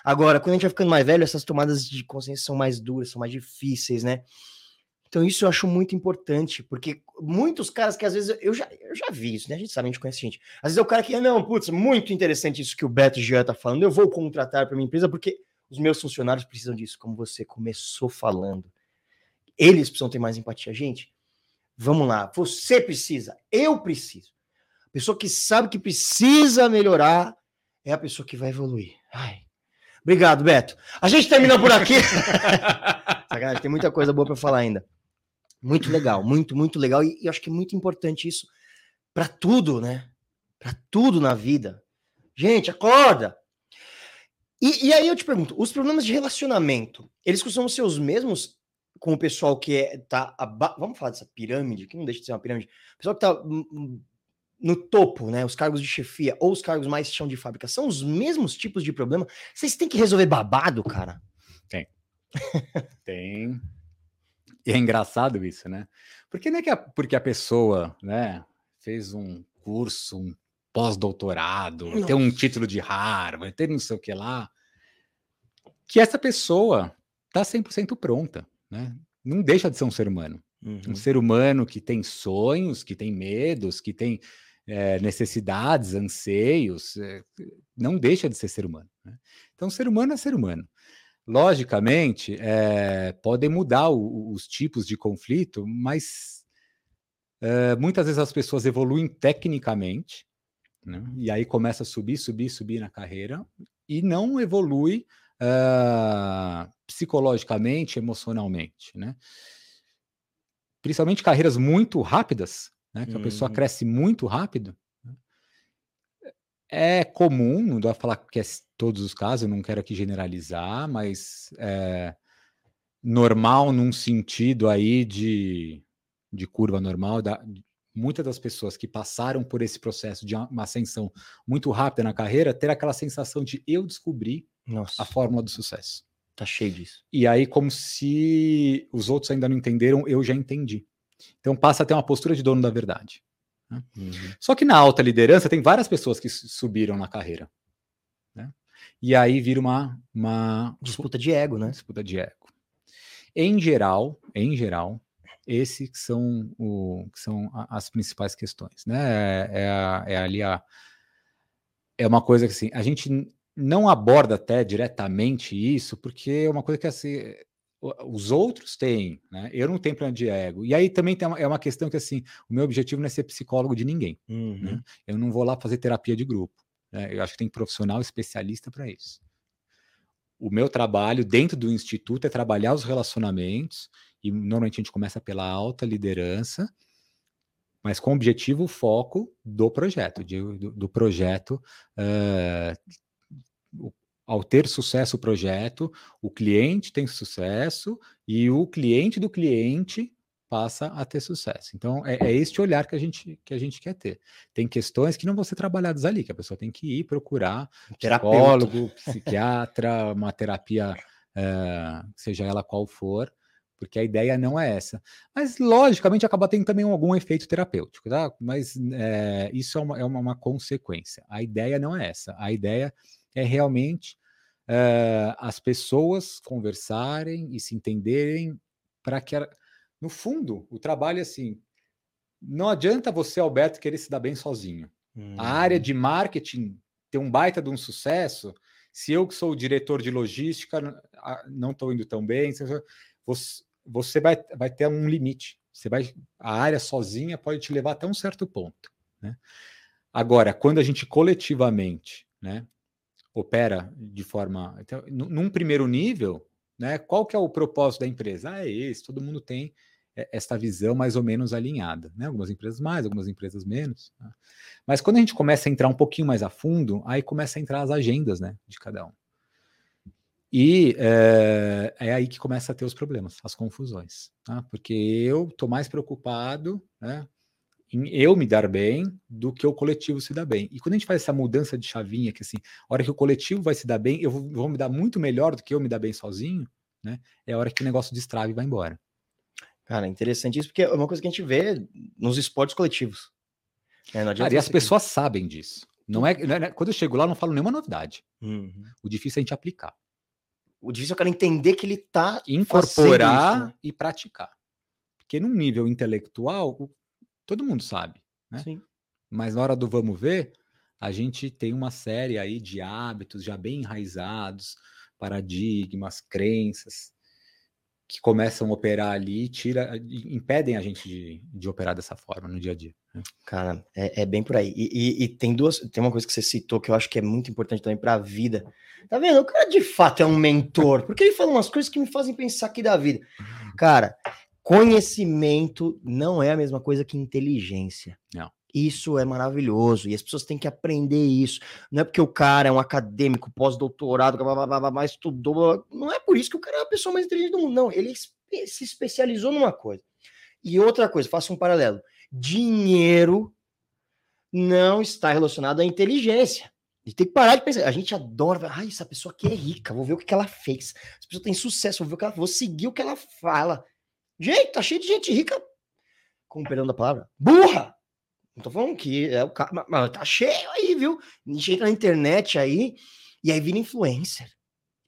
Agora, quando a gente vai ficando mais velho, essas tomadas de consciência são mais duras, são mais difíceis, né? Então, isso eu acho muito importante, porque muitos caras que às vezes eu já, eu já vi isso, né? A gente sabe, a gente conhece gente. Às vezes é o cara que, não, putz, muito interessante isso que o Beto Jean tá falando, eu vou contratar para minha empresa porque os meus funcionários precisam disso, como você começou falando. Eles precisam ter mais empatia. Gente, vamos lá, você precisa, eu preciso. A pessoa que sabe que precisa melhorar é a pessoa que vai evoluir. Ai. Obrigado, Beto. A gente termina por aqui. Sacanagem, tem muita coisa boa para falar ainda. Muito legal, muito, muito legal. E, e acho que é muito importante isso para tudo, né? Para tudo na vida. Gente, acorda! E, e, aí eu te pergunto, os problemas de relacionamento, eles costumam ser os mesmos com o pessoal que é, tá, aba... vamos falar dessa pirâmide, que não deixa de ser uma pirâmide, o pessoal que tá no topo, né, os cargos de chefia ou os cargos mais chão de fábrica, são os mesmos tipos de problema? Vocês têm que resolver babado, cara? Tem. Tem. E é engraçado isso, né? Porque não é que a, porque a pessoa, né, fez um curso, um pós-doutorado, tem um título de Harvard, tem não sei o que lá, que essa pessoa tá 100% pronta, né? Não deixa de ser um ser humano. Uhum. Um ser humano que tem sonhos, que tem medos, que tem é, necessidades, anseios, é, não deixa de ser ser humano. Né? Então, ser humano é ser humano. Logicamente, é, podem mudar o, os tipos de conflito, mas muitas vezes as pessoas evoluem tecnicamente, né? e aí começa a subir, subir, subir na carreira, e não evolui uh, psicologicamente, emocionalmente, né? Principalmente carreiras muito rápidas, né? Que a pessoa uhum. cresce muito rápido. É comum, não dá para falar que é todos os casos, eu não quero aqui generalizar, mas é normal num sentido aí de, de curva normal, da, muitas das pessoas que passaram por esse processo de uma ascensão muito rápida na carreira ter aquela sensação de eu descobri Nossa. a fórmula do sucesso. Tá cheio disso. E aí, como se os outros ainda não entenderam, eu já entendi. Então passa a ter uma postura de dono da verdade. Né? Uhum. Só que na alta liderança tem várias pessoas que subiram na carreira. Né? E aí vira uma, uma disputa de ego, né? Disputa de ego. Em geral, em geral, esses são, o, são as principais questões, né? É, é, é, ali a é uma coisa que assim, a gente não aborda até diretamente isso, porque é uma coisa que assim, os outros têm, né? Eu não tenho plano de ego. E aí também tem uma, é uma questão que assim, o meu objetivo não é ser psicólogo de ninguém. Né? Uhum. Né? Eu não vou lá fazer terapia de grupo. Né? Eu acho que tem profissional especialista para isso. O meu trabalho dentro do instituto é trabalhar os relacionamentos e normalmente a gente começa pela alta liderança, mas com o objetivo, o foco do projeto, de, do, do, projeto. Uh, ao ter sucesso o projeto, o cliente tem sucesso e o cliente do cliente passa a ter sucesso. Então, é, é, este olhar que a, gente, que a gente quer ter. Tem questões que não vão ser trabalhadas ali, que a pessoa tem que ir procurar psicólogo, psiquiatra, uma terapia, uh, seja ela qual for, porque a ideia não é essa. Mas, logicamente, acaba tendo também algum efeito terapêutico, tá? Mas é, isso é, uma, é uma, uma, consequência. A ideia não é essa. A ideia é realmente é, as pessoas conversarem e se entenderem para que, no fundo, o trabalho é assim. Não adianta você, Alberto, querer se dar bem sozinho. Hum. A área uhum. de marketing ter um baita de um sucesso. Se eu que sou o diretor de logística não estou indo tão bem, você, você vai, vai ter um limite. Você vai, a área sozinha pode te levar até um certo ponto. Né? Agora, quando a gente coletivamente né, opera de forma. Então, num primeiro nível, né, qual que é o propósito da empresa? Ah, é esse, todo mundo tem esta visão mais ou menos alinhada. Né? Algumas empresas mais, algumas empresas menos. Né? Mas quando a gente começa a entrar um pouquinho mais a fundo, aí começa a entrar as agendas né, de cada um. E é, é, aí que começa a ter os problemas, as confusões, tá? porque eu estou mais preocupado né, em eu me dar bem do que o coletivo se dar bem. E quando a gente faz essa mudança de chavinha, que assim, a hora que o coletivo vai se dar bem, eu vou, vou me dar muito melhor do que eu me dar bem sozinho, né? É a hora que o negócio destrave e vai embora. Cara, interessante isso, porque é uma coisa que a gente vê nos esportes coletivos. É, Cara, e as pessoas sabem disso. Não é, não é, quando eu chego lá, eu não falo nenhuma novidade. Uhum. O difícil é a gente aplicar. O difícil é o cara entender que ele está incorporar isso, né? e praticar. Porque num nível intelectual, todo mundo sabe, né? Sim. Mas na hora do vamos ver, a gente tem uma série aí de hábitos já bem enraizados, paradigmas, crenças que começam a operar ali, tira, impedem a gente de, de operar dessa forma no dia a dia. Né? Cara, é, é, bem por aí. E, e, e, tem duas, tem uma coisa que você citou que eu acho que é muito importante também para a vida. Tá vendo? O cara de fato é um mentor, porque ele fala umas coisas que me fazem pensar aqui da vida. Cara, conhecimento não é a mesma coisa que inteligência. Não. Isso é maravilhoso e as pessoas têm que aprender isso. Não é porque o cara é um acadêmico, pós-doutorado, mais estudou. Não é por isso que o cara é a pessoa mais inteligente do mundo. Não, ele se especializou numa coisa. E outra coisa, faça um paralelo. Dinheiro não está relacionado à inteligência. E tem que parar de pensar. A gente adora. Ai, essa pessoa aqui é rica, vou ver o que, ela fez. Essa pessoa tem sucesso, vou ver o que ela. Vou seguir o que ela fala. Gente, tá cheio de gente rica. Com perdão da palavra, burra! Não tô falando que é o cara. Mas tá cheio aí, viu? A gente entra na internet aí e aí vira influencer.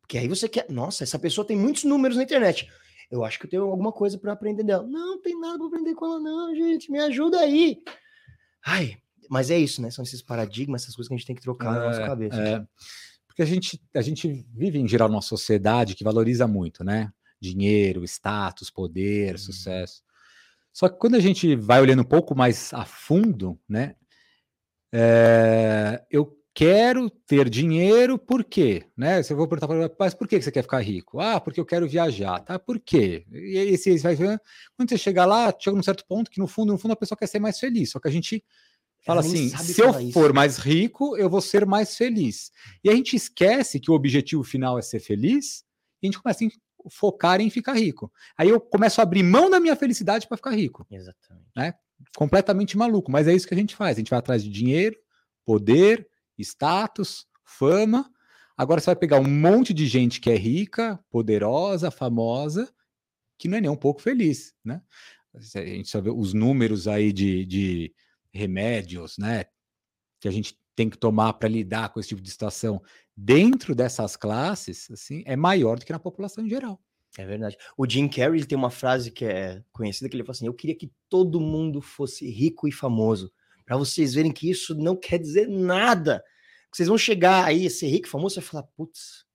Porque aí você quer. Nossa, essa pessoa tem muitos números na internet. Eu acho que eu tenho alguma coisa para aprender dela. Não, não tem nada para aprender com ela, não, gente. Me ajuda aí. Ai, mas é isso, né? São esses paradigmas, essas coisas que a gente tem que trocar é, na nossa é, cabeça. É. Porque a gente, a gente vive, em geral, numa sociedade que valoriza muito, né? Dinheiro, status, poder, hum. sucesso. Só que quando a gente vai olhando um pouco mais a fundo, né? É, eu quero ter dinheiro, por quê? Né? Eu vou perguntar para mas por que você quer ficar rico? Ah, porque eu quero viajar, tá? Por quê? E aí você vai quando você chega lá, chega num certo ponto que no fundo, no fundo a pessoa quer ser mais feliz. Só que a gente Fala assim: se eu isso. for mais rico, eu vou ser mais feliz. E a gente esquece que o objetivo final é ser feliz, e a gente começa a focar em ficar rico. Aí eu começo a abrir mão da minha felicidade para ficar rico. Exatamente. Né? Completamente maluco, mas é isso que a gente faz. A gente vai atrás de dinheiro, poder, status, fama. Agora você vai pegar um monte de gente que é rica, poderosa, famosa, que não é nem um pouco feliz, né? A gente só vê os números aí de, de remédios, né, que a gente tem que tomar para lidar com esse tipo de situação dentro dessas classes, assim, é maior do que na população em geral. É verdade. O Jim Carrey tem uma frase que é conhecida que ele fala assim: "Eu queria que todo mundo fosse rico e famoso, para vocês verem que isso não quer dizer nada. Vocês vão chegar aí ser rico e famoso e falar: "Putz,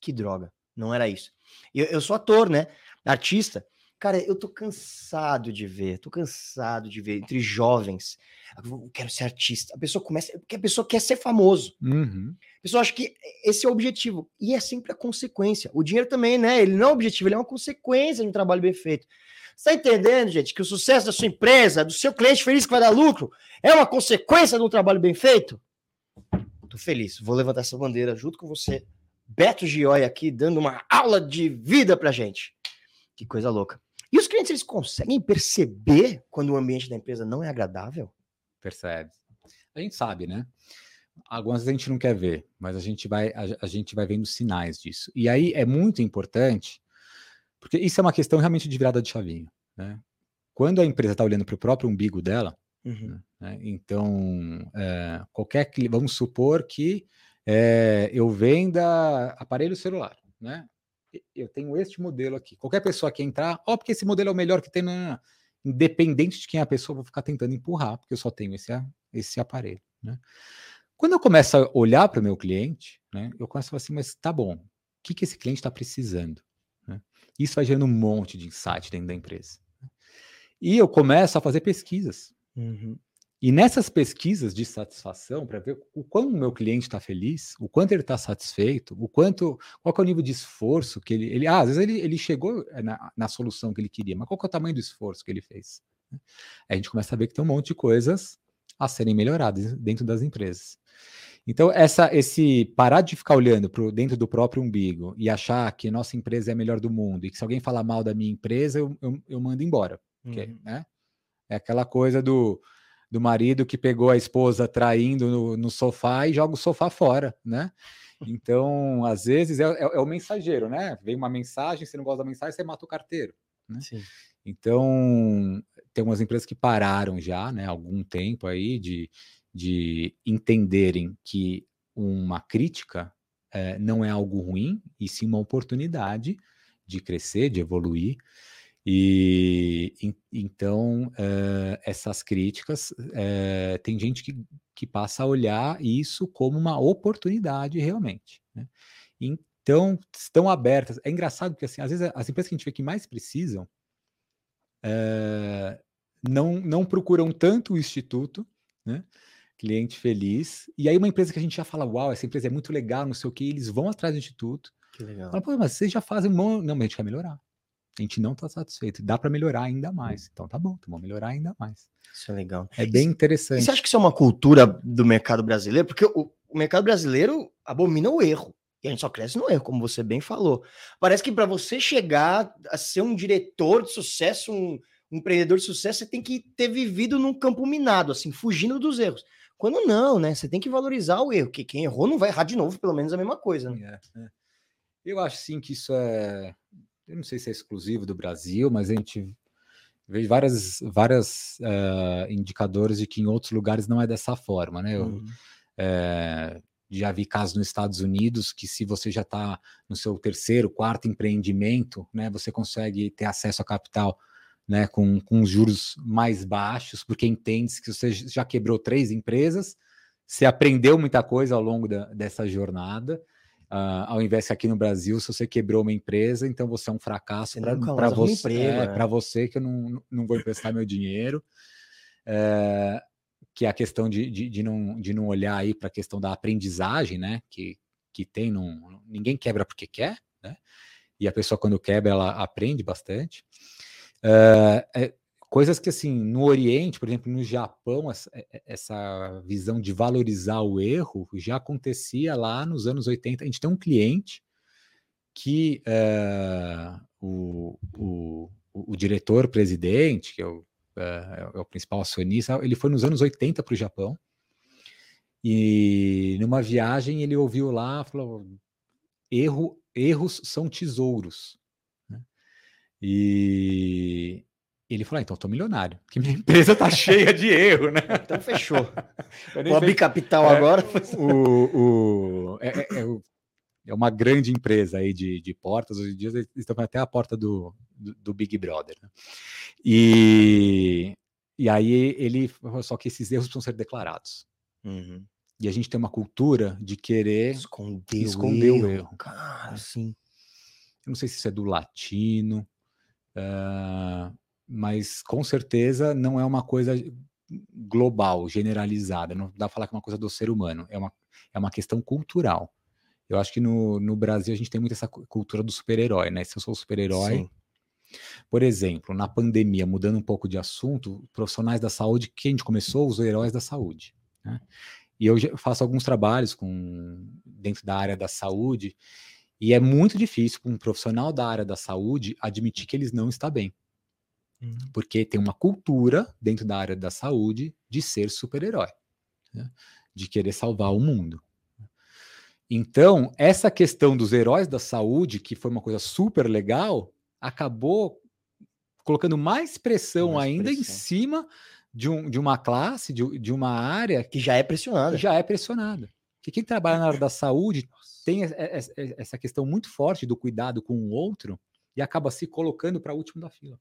que droga, não era isso". Eu, eu sou ator, né? Artista. Cara, eu tô cansado de ver, tô cansado de ver entre jovens. Eu quero ser artista. A pessoa começa, porque a pessoa quer ser famoso. Uhum. A pessoa acha que esse é o objetivo. E é sempre a consequência. O dinheiro também, né? Ele não é o objetivo, ele é uma consequência de um trabalho bem feito. Você tá entendendo, gente, que o sucesso da sua empresa, do seu cliente feliz que vai dar lucro, é uma consequência de um trabalho bem feito? Tô feliz. Vou levantar essa bandeira junto com você. Beto Gioi aqui, dando uma aula de vida pra gente. Que coisa louca. Os clientes, eles conseguem perceber quando o ambiente da empresa não é agradável? Percebe. A gente sabe, né? Algumas vezes a gente não quer ver, mas a gente vai, a, a gente vai vendo sinais disso. E aí é muito importante, porque isso é uma questão realmente de virada de chavinho, né? Quando a empresa está olhando para o próprio umbigo dela, uhum. né? então é, qualquer vamos supor que é, eu venda aparelho celular, né? Eu tenho este modelo aqui. Qualquer pessoa que entrar, ó, porque esse modelo é o melhor que tem na. Independente de quem é a pessoa, eu vou ficar tentando empurrar, porque eu só tenho esse, esse aparelho. Né? Quando eu começo a olhar para o meu cliente, né, eu começo a falar assim, mas tá bom, o que, que esse cliente está precisando? Né? Isso vai gerando um monte de insight dentro da empresa. Né? E eu começo a fazer pesquisas. Uhum. E nessas pesquisas de satisfação, para ver o quanto o meu cliente está feliz, o quanto ele está satisfeito, o quanto, qual é o nível de esforço que ele. ele ah, às vezes ele, ele chegou eh, na, na solução que ele queria, mas qual é o tamanho do esforço que ele fez? Aí a gente começa a ver que tem um monte de coisas a serem melhoradas dentro das empresas. Então, essa, esse parar de ficar olhando para dentro do próprio umbigo e achar que nossa empresa é a melhor do mundo e que se alguém falar mal da minha empresa, eu, eu, eu mando embora. Uhum. né? É aquela coisa do do marido que pegou a esposa traindo no, no sofá e joga o sofá fora, né? Então, às vezes, é, é, é, o mensageiro, né? Vem uma mensagem, você não gosta da mensagem, você mata o carteiro. Né? Então, tem umas empresas que pararam já, né, algum tempo aí, de, de entenderem que uma crítica é, não é algo ruim, e sim uma oportunidade de crescer, de evoluir. E então uh, essas críticas uh, tem gente que, que passa a olhar isso como uma oportunidade realmente. Né? Então estão abertas. É engraçado porque assim, às vezes as empresas que a gente vê que mais precisam uh, não, não procuram tanto o instituto, né? cliente feliz. E aí uma empresa que a gente já fala, uau, essa empresa é muito legal, não sei o que, eles vão atrás do instituto. Que legal. Fala, mas vocês já fazem um Não, mas a gente quer melhorar. A gente não está satisfeito. Dá para melhorar ainda mais. Então tá bom, então vamos melhorar ainda mais. Isso é legal. É bem interessante. E você acha que isso é uma cultura do mercado brasileiro? Porque o, o mercado brasileiro abomina o erro. E a gente só cresce no erro, como você bem falou. Parece que para você chegar a ser um diretor de sucesso, um, um empreendedor de sucesso, você tem que ter vivido num campo minado, assim, fugindo dos erros. Quando não, né? Você tem que valorizar o erro, que quem errou não vai errar de novo, pelo menos a mesma coisa. Né? É, é. Eu acho sim que isso é. Eu não sei se é exclusivo do Brasil, mas a gente vê várias, várias uh, indicadores de que em outros lugares não é dessa forma, né? Eu, uhum. é, já vi casos nos Estados Unidos que se você já está no seu terceiro, quarto empreendimento, né, você consegue ter acesso a capital né, com, com juros mais baixos, porque entende que você já quebrou três empresas, você aprendeu muita coisa ao longo da, dessa jornada, uh, ao invés que aqui no Brasil, se você quebrou uma empresa, então você é um fracasso para você, é, né? você que eu não, não vou emprestar meu dinheiro. É, que é a questão de, de, de, não, de não olhar aí para a questão da aprendizagem, né? Que, que tem, num, ninguém quebra porque quer, né? E a pessoa, quando quebra, ela aprende bastante. Uh, é, coisas que, assim, no Oriente, por exemplo, no Japão, essa, é, é, essa visão de valorizar o erro já acontecia lá nos anos 80. A gente tem um cliente que uh, o, o, o diretor-presidente, que é o é, é, o principal acionista, ele foi nos anos 80 para o Japão. E numa viagem ele ouviu lá, falou: erro, erros são tesouros. Né? E ele falou: ah, então estou milionário, porque minha empresa está cheia de erro, né? Então fechou. Vou abrir capital é, agora. O, o, é, é, é, é, uma grande empresa aí de, de portas. Hoje em dia eles estão até a porta do, do, do Big Brother. Né? E, e aí ele só que esses erros precisam ser declarados. Uhum. E a gente tem uma cultura de querer esconder, esconder o, erro, o erro. Cara, sim. Eu não sei se isso é do latino, uh, mas com certeza não é uma coisa global, generalizada. Não dá para falar que é uma coisa do ser humano. É uma, é uma questão cultural. Eu acho que no, no Brasil a gente tem muito essa cultura do super-herói, né? Se eu sou super-herói, por exemplo, na pandemia, mudando um pouco de assunto, profissionais da saúde, que a gente começou, os heróis da saúde. Né? E eu faço alguns trabalhos com dentro da área da saúde, e é muito difícil para um profissional da área da saúde admitir que eles não está bem. Uhum. Porque tem uma cultura dentro da área da saúde de ser super-herói, né? de querer salvar o mundo. Então, essa questão dos heróis da saúde, que foi uma coisa super legal, acabou colocando mais pressão mais ainda pressão. em cima de, um, de uma classe, de, de uma área que já é pressionada. já é pressionada. Que quem trabalha na área da saúde tem essa questão muito forte do cuidado com o outro e acaba se colocando para o último da fila.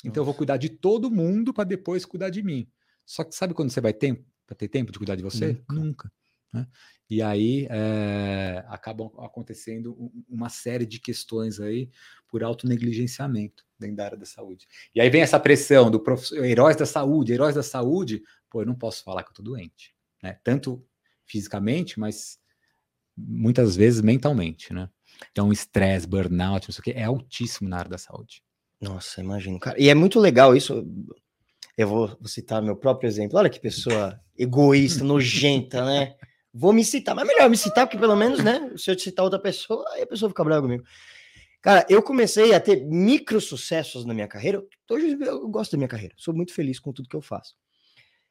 Então Nossa. eu vou cuidar de todo mundo para depois cuidar de mim. Só que sabe quando você vai ter para ter tempo de cuidar de você? Nunca. Nunca. Né? E aí é, acabam acontecendo uma série de questões aí por autonegligenciamento dentro da área da saúde. E aí vem essa pressão do prof... heróis da saúde, heróis da saúde, pô, eu não posso falar que eu tô doente, né? Tanto fisicamente, mas muitas vezes mentalmente, né? Então, estresse, burnout, não sei o que, é altíssimo na área da saúde. Nossa, imagino, cara. E é muito legal isso. Eu vou, vou citar meu próprio exemplo. Olha que pessoa egoísta, nojenta, né? Vou me citar, mas melhor me citar, porque pelo menos, né? Se eu te citar outra pessoa, aí a pessoa fica brava comigo. Cara, eu comecei a ter micro sucessos na minha carreira. Hoje eu gosto da minha carreira, sou muito feliz com tudo que eu faço.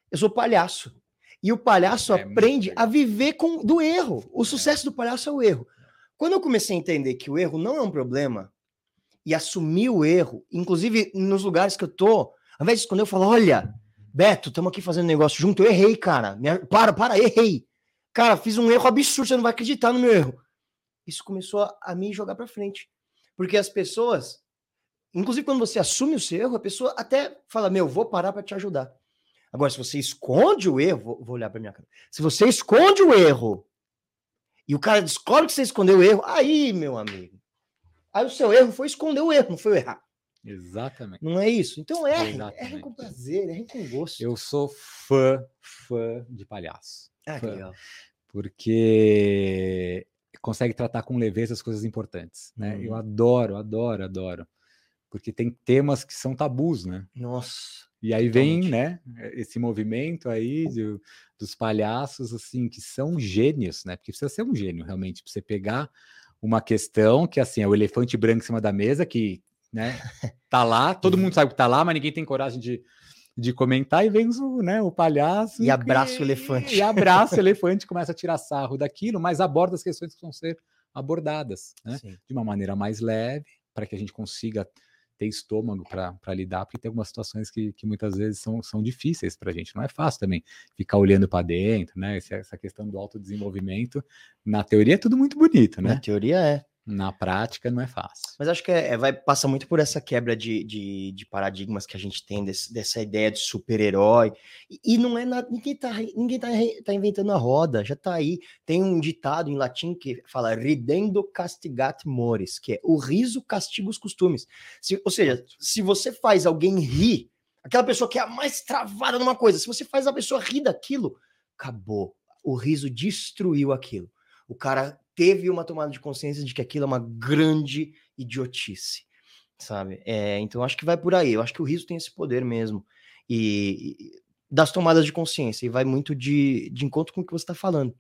Eu sou palhaço. E o palhaço é aprende a viver com do erro. O sucesso do palhaço é o erro. Quando eu comecei a entender que o erro não é um problema e assumir o erro, inclusive nos lugares que eu tô, ao invés de esconder, eu falo: olha, Beto, estamos aqui fazendo negócio junto, eu errei, cara. Para, para, errei. Cara, fiz um erro absurdo, você não vai acreditar no meu erro. Isso começou a, a me jogar para frente. Porque as pessoas, inclusive quando você assume o seu erro, a pessoa até fala: Meu, vou parar para te ajudar. Agora, se você esconde o erro, vou, vou olhar para minha cara. Se você esconde o erro e o cara descobre que você escondeu o erro, aí, meu amigo. Aí o seu erro foi esconder o erro, não foi errar. Exatamente. Não é isso? Então erre, erre com prazer, erre com gosto. Eu sou fã, fã de palhaço. Ah, que legal. Porque consegue tratar com leveza as coisas importantes, né? Uhum. Eu adoro, adoro, adoro porque tem temas que são tabus, né? Nossa. E aí vem, né, esse movimento aí de, dos palhaços, assim, que são gênios, né? Porque precisa ser um gênio, realmente, para você pegar uma questão que, assim, é o elefante branco em cima da mesa, que, né, tá lá, todo mundo sabe que tá lá, mas ninguém tem coragem de, de comentar, e vem o, né, o palhaço... E abraça o elefante. E abraça o elefante, começa a tirar sarro daquilo, mas aborda as questões que vão ser abordadas, né? De uma maneira mais leve, para que a gente consiga ter estômago para lidar, porque tem algumas situações que, que muitas vezes são, são difíceis para a gente. Não é fácil também ficar olhando para dentro, né? Essa, essa questão do autodesenvolvimento. Na teoria é tudo muito bonito, né? Na teoria é. Na prática não é fácil. Mas acho que é, é, vai passa muito por essa quebra de, de, de paradigmas que a gente tem desse, dessa ideia de super-herói. E, e, não é nada. Ninguém tá, ninguém tá, tá inventando a roda, já tá aí. Tem um ditado em latim que fala ridendo castigat mores, que é o riso castiga os costumes. Se, ou seja, se você faz alguém rir, aquela pessoa que é a mais travada numa coisa, se você faz a pessoa rir daquilo, acabou. O riso destruiu aquilo. O cara teve uma tomada de consciência de que aquilo é uma grande idiotice, sabe? É, então acho que vai por aí. Eu acho que o riso tem esse poder mesmo. E, e das tomadas de consciência, e vai muito de, de encontro com o que você está falando.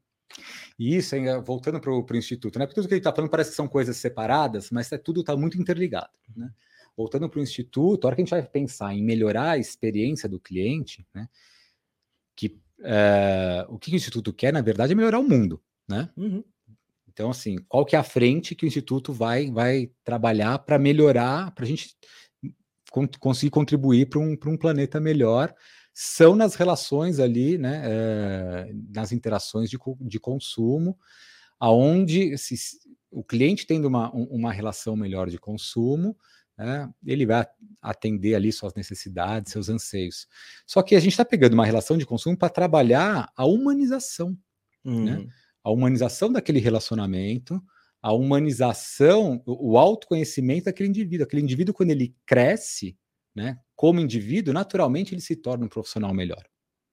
isso, hein, voltando para o Instituto, né? Porque tudo que ele está falando parece que são coisas separadas, mas é, tudo está muito interligado. Né? Voltando para o Instituto, a hora que a gente vai pensar em melhorar a experiência do cliente, né? Que é, o que o Instituto quer, na verdade, é melhorar o mundo, né? Uhum. Então, assim, qual que é a frente que o Instituto vai, vai trabalhar para melhorar, para a gente conseguir contribuir para um, um planeta melhor, são nas relações ali, né, é, nas interações de, de consumo, aonde se, o cliente tendo uma, uma relação melhor de consumo, né, ele vai atender ali suas necessidades, seus anseios. Só que a gente está pegando uma relação de consumo para trabalhar a humanização, né? A humanização daquele relacionamento, a humanização, o autoconhecimento daquele indivíduo. Aquele indivíduo, quando ele cresce, né, como indivíduo, naturalmente ele se torna um profissional melhor.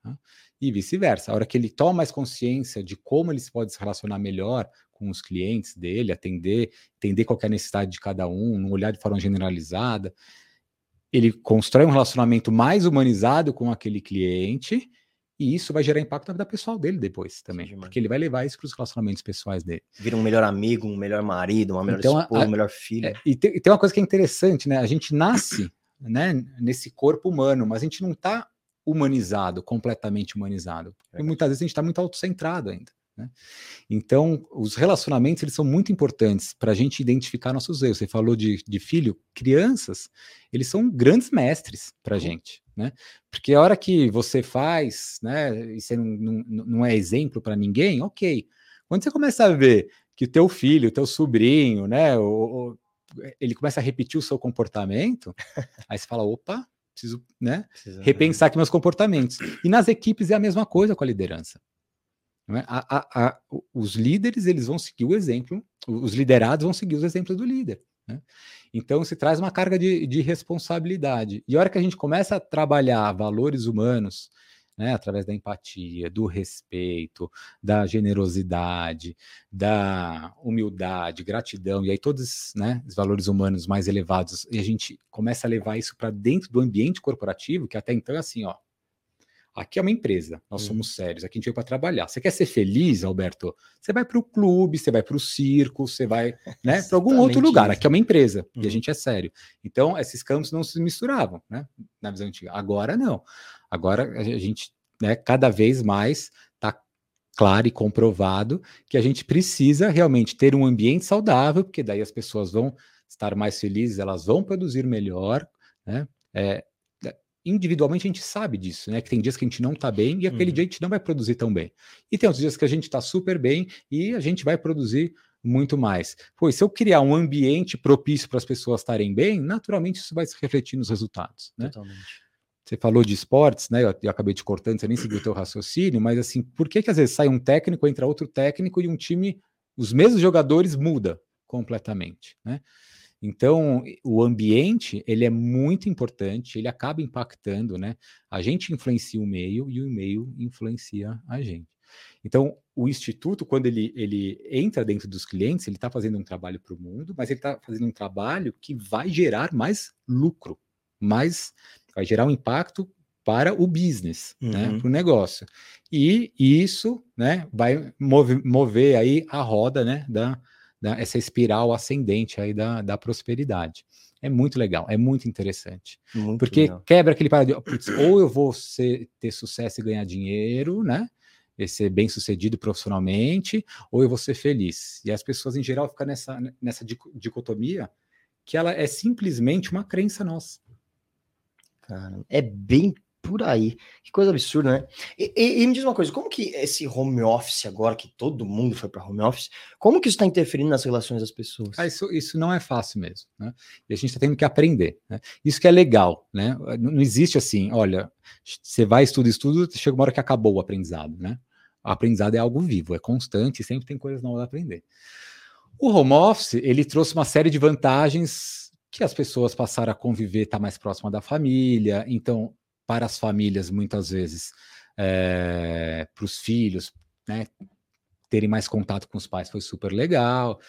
Né? E vice-versa. A hora que ele toma mais consciência de como ele pode se relacionar melhor com os clientes dele, atender, entender qual é a necessidade de cada um, não olhar de forma generalizada, ele constrói um relacionamento mais humanizado com aquele cliente e isso vai gerar impacto na vida pessoal dele depois também. Sim, porque ele vai levar isso para os relacionamentos pessoais dele. Vira um melhor amigo, um melhor marido, uma melhor então, esposa, a, um melhor filho. É, e, tem, e, tem, uma coisa que é interessante, né? A gente nasce né, nesse corpo humano, mas a gente não está humanizado, completamente humanizado. É. muitas vezes a gente está muito autocentrado ainda. Né? Então, os relacionamentos eles são muito importantes para a gente identificar nossos erros. Você falou de, de filho, crianças, eles são grandes mestres para a uhum. gente. Né? Porque a hora que você faz, né, e você não, não, não é exemplo para ninguém, ok. Quando você começa a ver que o teu filho, o teu sobrinho, né, o, o, ele começa a repetir o seu comportamento, aí você fala, opa, preciso, né, Precisa repensar aqui meus comportamentos. E nas equipes é a mesma coisa com a liderança. É? A, a, a, os líderes eles vão seguir o exemplo, os liderados vão seguir os exemplos do líder. Né? Então se traz uma carga de, de, responsabilidade. E a hora que a gente começa a trabalhar valores humanos, né, através da empatia, do respeito, da generosidade, da humildade, gratidão, e aí todos né, os valores humanos mais elevados, e a gente começa a levar isso para dentro do ambiente corporativo, que até então é assim, ó, Aqui é uma empresa, nós uhum. somos sérios, aqui a gente veio para trabalhar. Você quer ser feliz, Alberto? Você vai para o clube, você vai para o circo, você vai né, para algum outro lugar. Aqui é uma empresa uhum. e a uhum. gente é sério. Então, esses campos não se misturavam, né? Na visão antiga. Agora não. Agora a gente, né, cada vez mais está claro e comprovado que a gente precisa realmente ter um ambiente saudável, porque daí as pessoas vão estar mais felizes, elas vão produzir melhor, né? É, individualmente a gente sabe disso, né? Que tem dias que a gente não tá bem e aquele uhum. dia a gente não vai produzir tão bem. E tem outros dias que a gente tá super bem e a gente vai produzir muito mais. Pois se eu criar um ambiente propício para as pessoas estarem bem, naturalmente isso vai se refletir nos resultados, né? Totalmente. Você falou de esportes, né? Eu, eu acabei te cortando, você nem seguiu o teu raciocínio, mas assim, por que que às vezes sai um técnico, entra outro técnico e um time, os mesmos jogadores muda completamente, né? Então, o ambiente, ele é muito importante, ele acaba impactando, né? A gente influencia o meio e o meio influencia a gente. Então, o instituto, quando ele, ele entra dentro dos clientes, ele está fazendo um trabalho para o mundo, mas ele está fazendo um trabalho que vai gerar mais lucro, mais vai gerar um impacto para o business, né, uhum. né, para o negócio. E isso né, vai mover, mover aí a roda né, da, da, essa espiral ascendente aí da, da prosperidade. É muito legal, é muito interessante. Muito porque legal. quebra aquele paradigma, ou eu vou ser, ter sucesso e ganhar dinheiro, né? E ser bem sucedido profissionalmente, ou eu vou ser feliz. E as pessoas, em geral, ficam nessa, nessa dicotomia que ela é simplesmente uma crença nossa. Cara, é bem por aí. Que coisa absurda, né? E, e, e, me diz uma coisa, como que esse home office agora, que todo mundo foi para home office, como que isso está interferindo nas relações das pessoas? Ah, isso, isso não é fácil mesmo, né? E a gente está tendo que aprender. Né? Isso que é legal, né? Não, existe assim, olha, você vai, estuda, estuda, chega uma hora que acabou o aprendizado, né? O aprendizado é algo vivo, é constante, sempre tem coisas novas a aprender. O home office, ele trouxe uma série de vantagens que as pessoas passaram a conviver, estar tá mais próxima da família, então para as famílias, muitas vezes, é, para os filhos, né, terem mais contato com os pais foi super legal.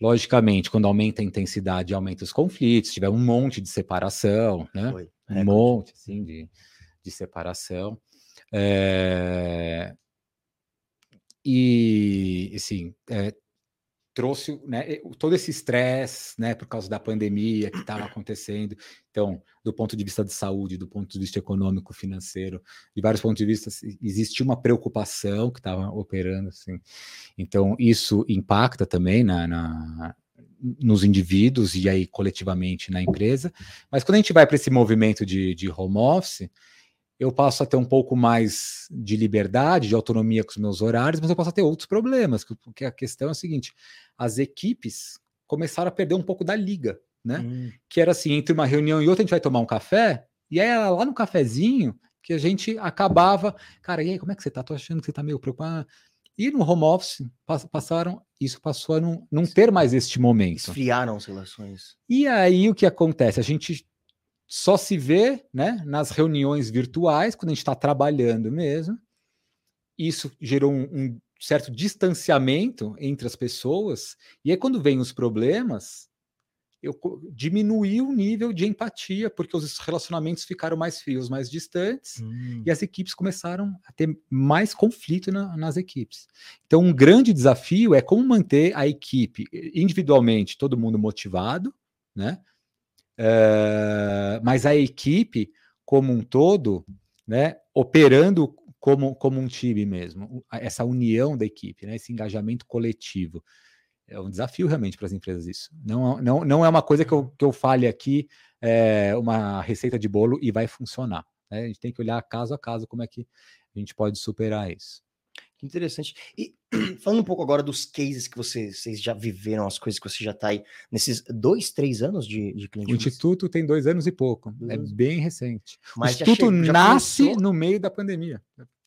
Logicamente, quando aumenta a intensidade, aumenta os conflitos, tiver um monte de separação, né? Foi. Um é, monte, assim, de, de separação. É... E, assim, é, trouxe né, todo esse estresse, né, por causa da pandemia que estava acontecendo. Então, do ponto de vista de saúde, do ponto de vista econômico, financeiro, de vários pontos de vista, existia uma preocupação que estava operando, assim. Então, isso impacta também na, na nos indivíduos e aí coletivamente na empresa. Mas quando a gente vai para esse movimento de, de home office, eu passo a ter um pouco mais de liberdade, de autonomia com os meus horários, mas eu posso ter outros problemas, porque a questão é a seguinte: as equipes começaram a perder um pouco da liga, né? Hum. Que era assim, entre uma reunião e outra a gente vai tomar um café, e aí era lá no cafezinho que a gente acabava, cara, e aí, como é que você tá? Tô achando que você tá meio preocupado. E no home office passaram, isso passou a não, não ter mais este momento. Esfriaram as relações. E aí o que acontece? A gente só se vê né, nas reuniões virtuais, quando a gente está trabalhando mesmo. Isso gerou um, um, certo distanciamento entre as pessoas. E aí, quando vem os problemas, eu diminuí o nível de empatia, porque os relacionamentos ficaram mais frios, mais distantes, hum. e as equipes começaram a ter mais conflito na, nas equipes. Então, um grande desafio é como manter a equipe individualmente, todo mundo motivado, né? Uh, mas a equipe como um todo, né, operando como, como um time mesmo, essa união da equipe, né, esse engajamento coletivo. É um desafio realmente para as empresas isso. Não, não, não é uma coisa que eu, que eu fale aqui, é, uma receita de bolo e vai funcionar. Né? A gente tem que olhar caso a caso como é que a gente pode superar isso. Que interessante. E falando um pouco agora dos cases que vocês, vocês já viveram, as coisas que você já está aí nesses dois, três anos de, de cliente. O Instituto tem dois anos e pouco. Dois é anos. bem recente. Mas o Instituto chegou, nasce começou... no meio da pandemia.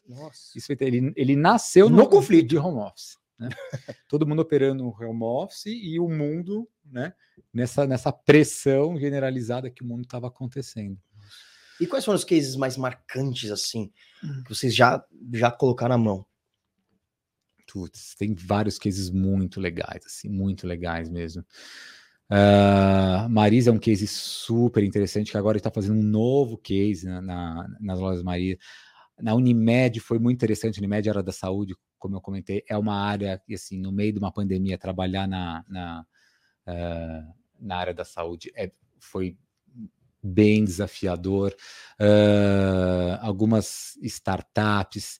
Nossa. Isso, ele, ele nasceu no, no conflito de home office. Né? Todo mundo operando no home office e o mundo né, nessa, nessa pressão generalizada que o mundo estava acontecendo. E quais foram os cases mais marcantes, assim, hum. que vocês já, já colocaram na mão? Putz, tem vários cases muito legais, assim, muito legais mesmo. Uh, Marisa é um case super interessante, que agora está fazendo um novo case na, na, nas lojas Maria. Na Unimed foi muito interessante, Unimed era da saúde, como eu comentei, é uma área assim, no meio de uma pandemia, trabalhar na, na, uh, na área da saúde é, foi bem desafiador. Uh, algumas startups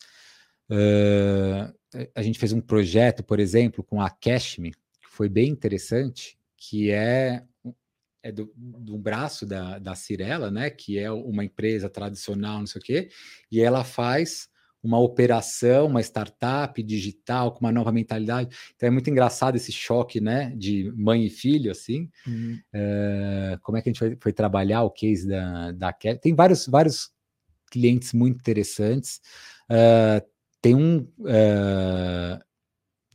Uh, a gente fez um projeto, por exemplo, com a Cashme, que foi bem interessante, que é, é do, do braço da, da Cirela, né? Que é uma empresa tradicional, não sei o quê, e ela faz uma operação, uma startup digital com uma nova mentalidade. Então é muito engraçado esse choque, né, de mãe e filho, assim. Uhum. Uh, como é que a gente foi, foi, trabalhar o case da, da Tem vários, vários clientes muito interessantes. Uh, tem um, uh,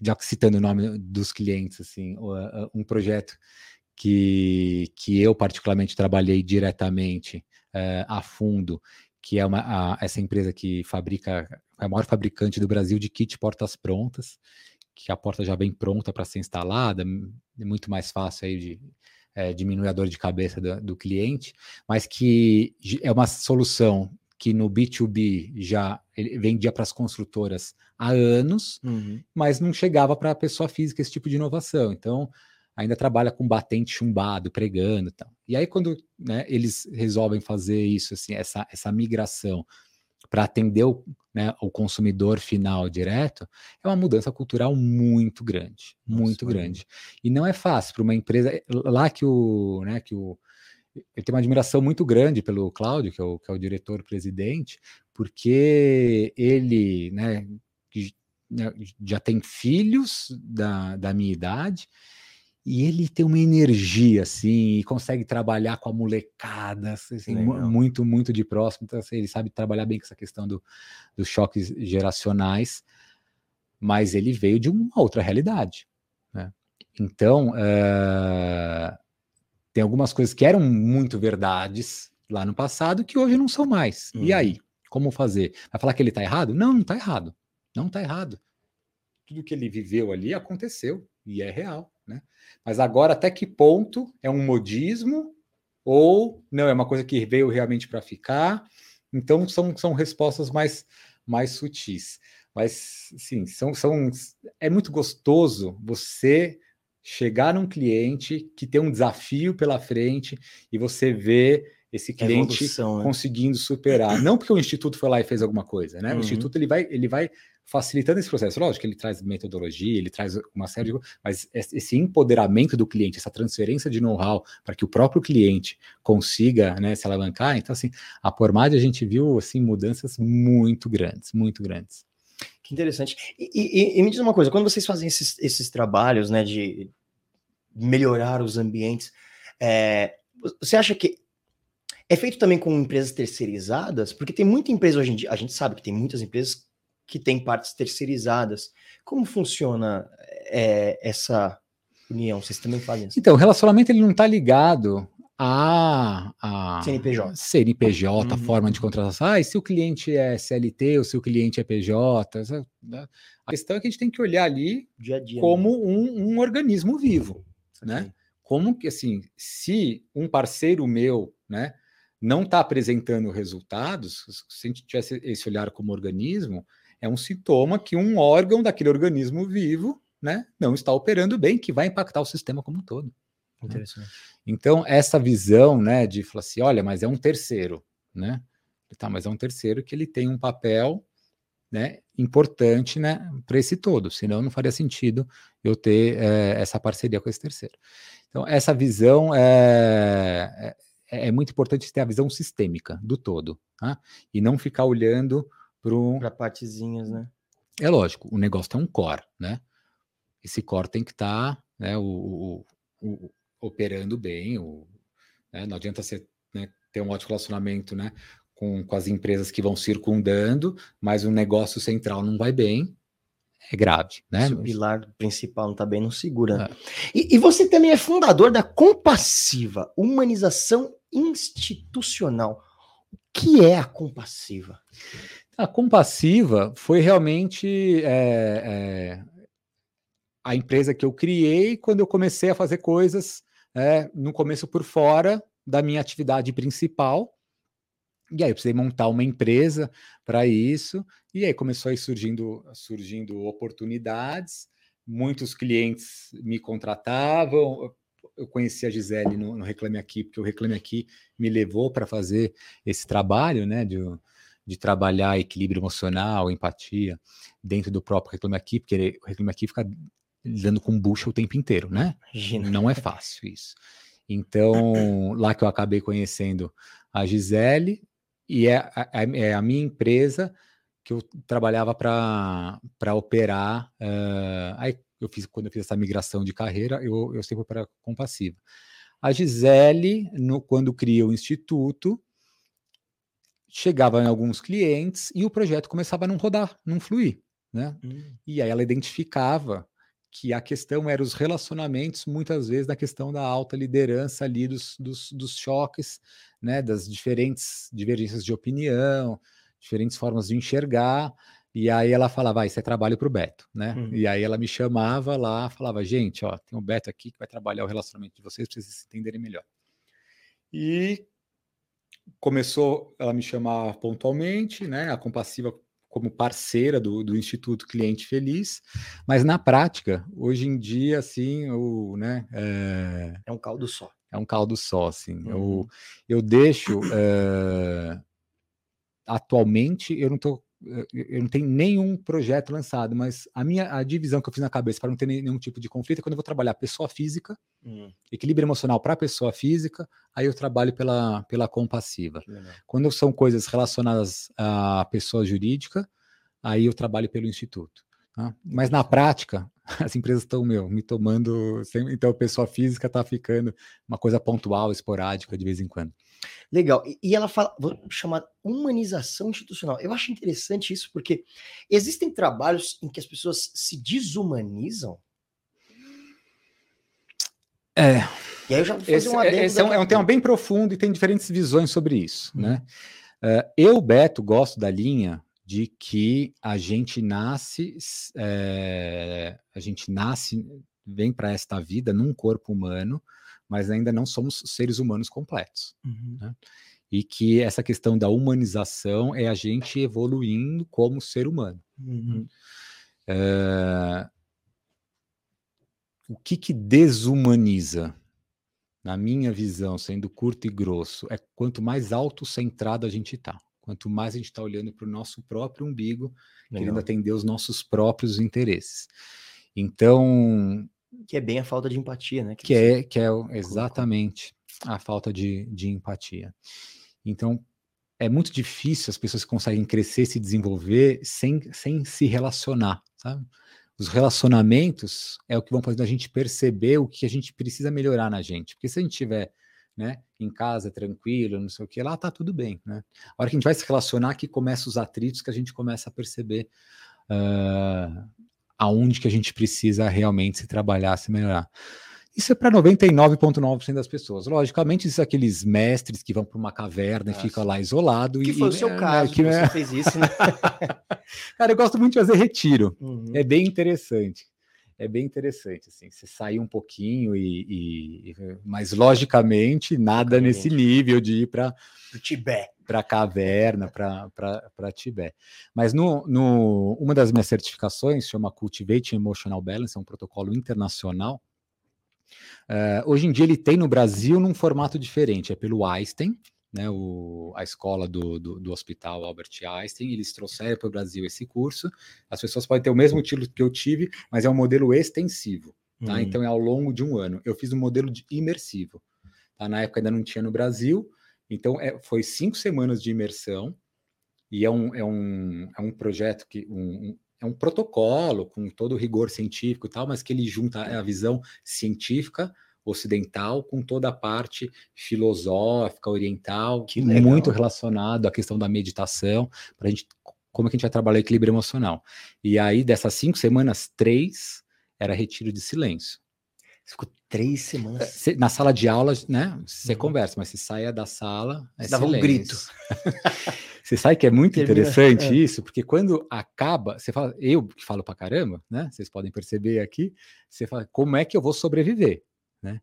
já citando o nome dos clientes, assim, uh, um projeto que, que eu particularmente trabalhei diretamente uh, a fundo, que é uma, a, essa empresa que fabrica, é a maior fabricante do Brasil de kit portas prontas, que a porta já vem pronta para ser instalada, é muito mais fácil aí de é, diminuir a dor de cabeça do, do cliente, mas que é uma solução que no B2B já vendia para as construtoras há anos, uhum. mas não chegava para a pessoa física esse tipo de inovação. Então, ainda trabalha com batente chumbado, pregando e tal. E aí, quando né, eles resolvem fazer isso, assim, essa, essa migração para atender o, né, o consumidor final direto, é uma mudança cultural muito grande, Nossa, muito grande. E não é fácil para uma empresa. Lá que o, né, que o eu tenho uma admiração muito grande pelo Cláudio, que é o, que é o diretor-presidente, porque ele né, né, já tem filhos da, da minha idade, e ele tem uma energia assim e consegue trabalhar com a molecada assim, muito muito de próximo então, assim, ele sabe trabalhar bem com essa questão do, dos choques geracionais mas ele veio de uma outra realidade né? então uh, tem algumas coisas que eram muito verdades lá no passado que hoje não são mais e aí uhum. como fazer vai falar que ele está errado não não está errado não está errado tudo que ele viveu ali aconteceu e é real né? Mas agora, até que ponto é um modismo ou não é uma coisa que veio realmente para ficar? Então, são, são respostas mais, mais sutis. Mas, sim, são, são, é muito gostoso você chegar num cliente que tem um desafio pela frente e você vê esse cliente Evolução, né? conseguindo superar. Não porque o instituto foi lá e fez alguma coisa, né? Uhum. O instituto ele vai, ele vai facilitando esse processo. Lógico que ele traz metodologia, ele traz uma série de mas esse empoderamento do cliente, essa transferência de know-how para que o próprio cliente consiga né, se alavancar. Então, assim, a Pormad a gente viu assim mudanças muito grandes, muito grandes. Que interessante. E, e, e me diz uma coisa, quando vocês fazem esses, esses trabalhos, né, de melhorar os ambientes, é, você acha que é feito também com empresas terceirizadas? Porque tem muita empresa hoje em dia, a gente sabe que tem muitas empresas que têm partes terceirizadas. Como funciona é, essa união? Vocês também fazem isso? Então, o relacionamento ele não está ligado a, a, CNPJ, CNPJ uhum. forma de contratação. Ah, e se o cliente é CLT ou se o cliente é PJ? Né? A questão é que a gente tem que olhar ali dia dia, como né? um, um, organismo vivo, né? Como que assim, se um parceiro meu, né, não está apresentando resultados, se a gente tivesse esse olhar como organismo, é um sintoma que um órgão daquele organismo vivo né, não está operando bem, que vai impactar o sistema como um todo. Né? Interessante. Né? Então, essa visão né, de falar assim, olha, mas é um terceiro, né? Tá, mas é um terceiro que ele tem um papel né, importante né, para esse todo, senão não faria sentido eu ter é, essa parceria com esse terceiro. Então, essa visão é, é, é, muito importante ter a visão sistêmica do todo, tá? e não ficar olhando para partezinhas, né? É lógico, o negócio tem um core, né? Esse core tem que estar tá, né, o, o, o, operando bem, o, né, não adianta você né, ter um ótimo relacionamento né, com, com as empresas que vão circundando, mas o negócio central não vai bem, é grave, né? Se o pilar principal não está bem, não segura. É. E, e, você também é fundador da Compassiva, Humanização Institucional. O que é a Compassiva? A Compassiva foi realmente é, é, a empresa que eu criei quando eu comecei a fazer coisas, é, no começo por fora da minha atividade principal, e aí eu precisei montar uma empresa para isso, e aí começou a ir surgindo, surgindo oportunidades, muitos clientes me contratavam, eu conheci a Gisele no, no Reclame Aqui, porque o Reclame Aqui me levou para fazer esse trabalho, né, de, de trabalhar equilíbrio emocional, empatia, dentro do próprio Reclame Aqui, porque o Reclame Aqui fica lidando com bucha o tempo inteiro, né? Imagina. Não é fácil isso. Então, lá que eu acabei conhecendo a Gisele, e é a, é a minha empresa que eu trabalhava para operar. Uh, aí eu fiz quando eu fiz essa migração de carreira, eu, eu sempre para compassiva. A Gisele, no, quando cria o instituto, chegava em alguns clientes e o projeto começava a não rodar, não fluir, né? Hum. E aí ela identificava que a questão era os relacionamentos, muitas vezes na questão da alta liderança ali dos, dos, dos choques, né, das diferentes divergências de opinião, diferentes formas de enxergar, e aí ela falava, ah, isso é trabalho para o Beto, né? Uhum. E aí ela me chamava lá, falava, gente, ó, tem um Beto aqui que vai trabalhar o relacionamento de vocês para vocês se entenderem melhor. E começou ela me chamar pontualmente, né? A Compassiva como parceira do, do Instituto Cliente Feliz, mas na prática, hoje em dia, assim, o, né, é, é um caldo só. É um caldo só, assim. Uhum. Eu, eu deixo. É, atualmente, eu não estou eu não tenho nenhum projeto lançado, mas a minha a divisão que eu fiz na cabeça para não ter nenhum tipo de conflito é quando eu vou trabalhar pessoa física, hum. equilíbrio emocional para pessoa física, aí eu trabalho pela, pela compassiva. Quando são coisas relacionadas à pessoa jurídica, aí eu trabalho pelo instituto. Tá? Mas na prática, as empresas estão meu, me tomando, então a pessoa física está ficando uma coisa pontual, esporádica de vez em quando. Legal. E, ela fala, vou chamar humanização institucional. Eu acho interessante isso porque existem trabalhos em que as pessoas se desumanizam. É. E aí eu já vou fazer esse, um é, esse é um, é um tema bem profundo e tem diferentes visões sobre isso, hum. né? Uh, eu, Beto, gosto da linha de que a gente nasce, é, a gente nasce, vem para esta vida num corpo humano, mas ainda não somos seres humanos completos. Uhum. Né? E que essa questão da humanização é a gente evoluindo como ser humano. Uhum. É... O que, que desumaniza? Na minha visão, sendo curto e grosso, é quanto mais autocentrado a gente está. Quanto mais a gente está olhando para o nosso próprio umbigo, Legal. querendo atender os nossos próprios interesses. Então, que é bem a falta de empatia, né? Que, que é, que é exatamente a falta de, de empatia. Então, é muito difícil as pessoas conseguem crescer, se desenvolver sem, sem se relacionar, sabe? Os relacionamentos é o que vão fazer a gente perceber o que a gente precisa melhorar na gente. Porque se a gente tiver né, em casa, tranquilo, não sei o que, lá tá tudo bem, né? A hora que a gente vai se relacionar, que começa os atritos, que a gente começa a perceber uh, aonde que a gente precisa realmente se trabalhar, se melhorar. Isso é para 99,9% das pessoas. Logicamente, isso é aqueles mestres que vão para uma caverna Nossa. e ficam lá isolado. Que e, foi o seu é, caso, que você é... fez isso, né? Cara, eu gosto muito de fazer retiro. Uhum. É bem interessante. É bem interessante, assim, você sair um pouquinho e, e mas logicamente nada nesse nível de ir para o Tibete para caverna, para Tibete. Mas no, no, uma das minhas certificações chama Cultivate Emotional Balance, é um protocolo internacional. Uh, hoje em dia ele tem no Brasil num formato diferente, é pelo Einstein, né, o, a escola do, do, do, Hospital Albert Einstein, eles trouxeram para o Brasil esse curso. As pessoas podem ter o mesmo título que eu tive, mas é um modelo extensivo, tá? Hum. Então é ao longo de um ano. Eu fiz um modelo de imersivo. Tá? Na época ainda não tinha no Brasil, então, é, foi cinco semanas de imersão, e é um, é um, é um projeto que. Um, um, é um protocolo com todo o rigor científico e tal, mas que ele junta a visão científica ocidental com toda a parte filosófica oriental, muito relacionado à questão da meditação, para a gente como é que a gente vai trabalhar o equilíbrio emocional. E aí, dessas cinco semanas, três era retiro de silêncio. Ficou três semanas. Cê, na sala de aula, né? Você uhum. conversa, mas você saia da sala. É Dava um grito. você sabe que é muito Termina, interessante é. isso, porque quando acaba, você fala, eu que falo pra caramba, né? Vocês podem perceber aqui, você fala, como é que eu vou sobreviver, né?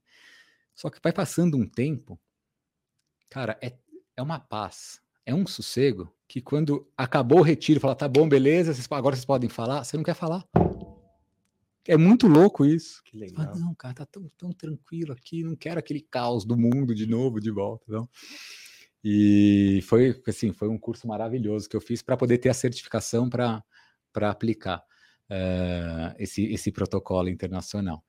Só que vai passando um tempo, cara, é, é uma paz, é um sossego que quando acabou o retiro, fala, tá bom, beleza, vocês, agora vocês podem falar, você não quer falar. É muito louco isso. Que legal. Ah, não, cara, tá tão, tão tranquilo aqui, não quero aquele caos do mundo de novo, de volta, não. E foi assim, foi um curso maravilhoso que eu fiz para poder ter a certificação para aplicar uh, esse, esse protocolo internacional.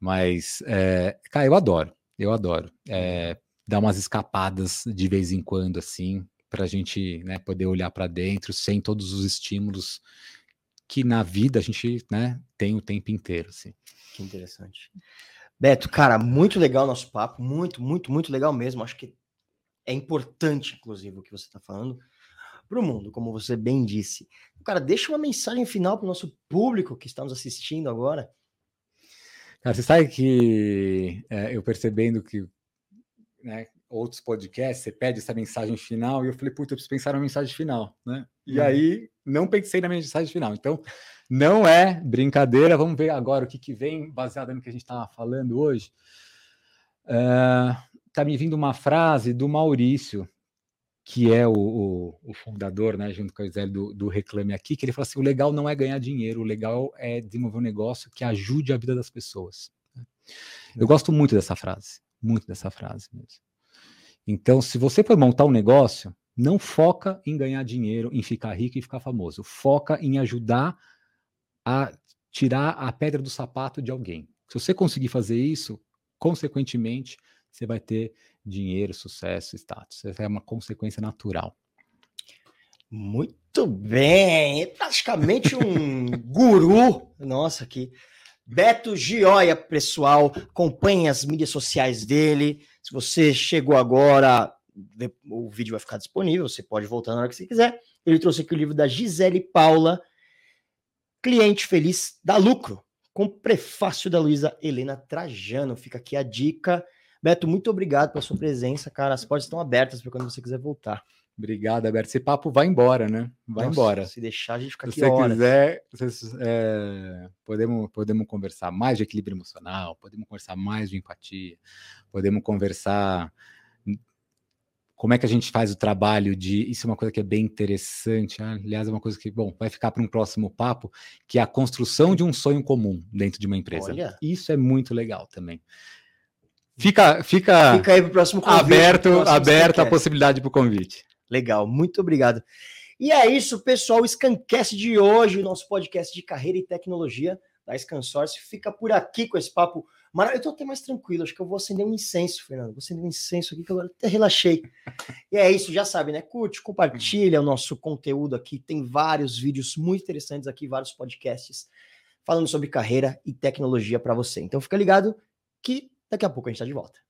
Mas, é, cara, eu adoro, eu adoro. É, dar umas escapadas de vez em quando, assim, para a gente né, poder olhar para dentro sem todos os estímulos que na vida a gente né, tem o tempo inteiro. Assim. Que interessante. Beto, cara, muito legal o nosso papo, muito, muito, muito legal mesmo. Acho que é importante, inclusive, o que você está falando para o mundo, como você bem disse. Cara, deixa uma mensagem final para o nosso público que está nos assistindo agora. Cara, você sabe que é, eu percebendo que né, outros podcasts, você pede essa mensagem final, e eu falei, puta, eu preciso pensar na mensagem final, né? E uhum. aí, não pensei na mensagem final. Então, não é brincadeira, vamos ver agora o que, que vem, baseado no que a gente estava falando hoje. Uh, tá me vindo uma frase do Maurício, que é o, o, o, fundador, né, junto com a Gisele, do, do Reclame Aqui, que ele fala assim: o legal não é ganhar dinheiro, o legal é desenvolver um negócio que ajude a vida das pessoas. Eu gosto muito dessa frase, muito dessa frase mesmo. Então, se você for montar um negócio, não foca em ganhar dinheiro, em ficar rico e ficar famoso. Foca em ajudar a tirar a pedra do sapato de alguém. Se você conseguir fazer isso, consequentemente, você vai ter dinheiro, sucesso, status. Essa é uma consequência natural. Muito bem, é praticamente um guru. Nossa, aqui. Beto Gioia, pessoal, acompanhe as mídias sociais dele. Se você chegou agora, o vídeo vai ficar disponível, você pode voltar na hora que você quiser. Ele trouxe aqui o livro da Gisele Paula, Cliente Feliz dá Lucro, com prefácio da Luísa Helena Trajano. Fica aqui a dica. Beto, muito obrigado pela sua presença, cara. As portas estão abertas para quando você quiser voltar. Obrigado, Alberto. Esse papo vai embora, né? Vai Nossa, embora. Se deixar, a gente fica aqui Se você quiser, vocês, é, podemos, podemos conversar mais de equilíbrio emocional, podemos conversar mais de empatia, podemos conversar como é que a gente faz o trabalho de. Isso é uma coisa que é bem interessante. Aliás, é uma coisa que, bom, vai ficar para um próximo papo, que é a construção de um sonho comum dentro de uma empresa. Olha. Isso é muito legal também. Fica, fica, fica aí para o próximo convite. Aberto, aberto a possibilidade para o convite. Legal, muito obrigado. E é isso, pessoal. O Scancast de hoje, o nosso podcast de carreira e tecnologia da Scansource, fica por aqui com esse papo maravilhoso. Eu tô até mais tranquilo, acho que eu vou acender um incenso, Fernando. Vou acender um incenso aqui que agora até relaxei. E é isso, já sabe, né? Curte, compartilha o nosso conteúdo aqui. Tem vários vídeos muito interessantes aqui, vários podcasts falando sobre carreira e tecnologia para você. Então fica ligado que daqui a pouco a gente está de volta.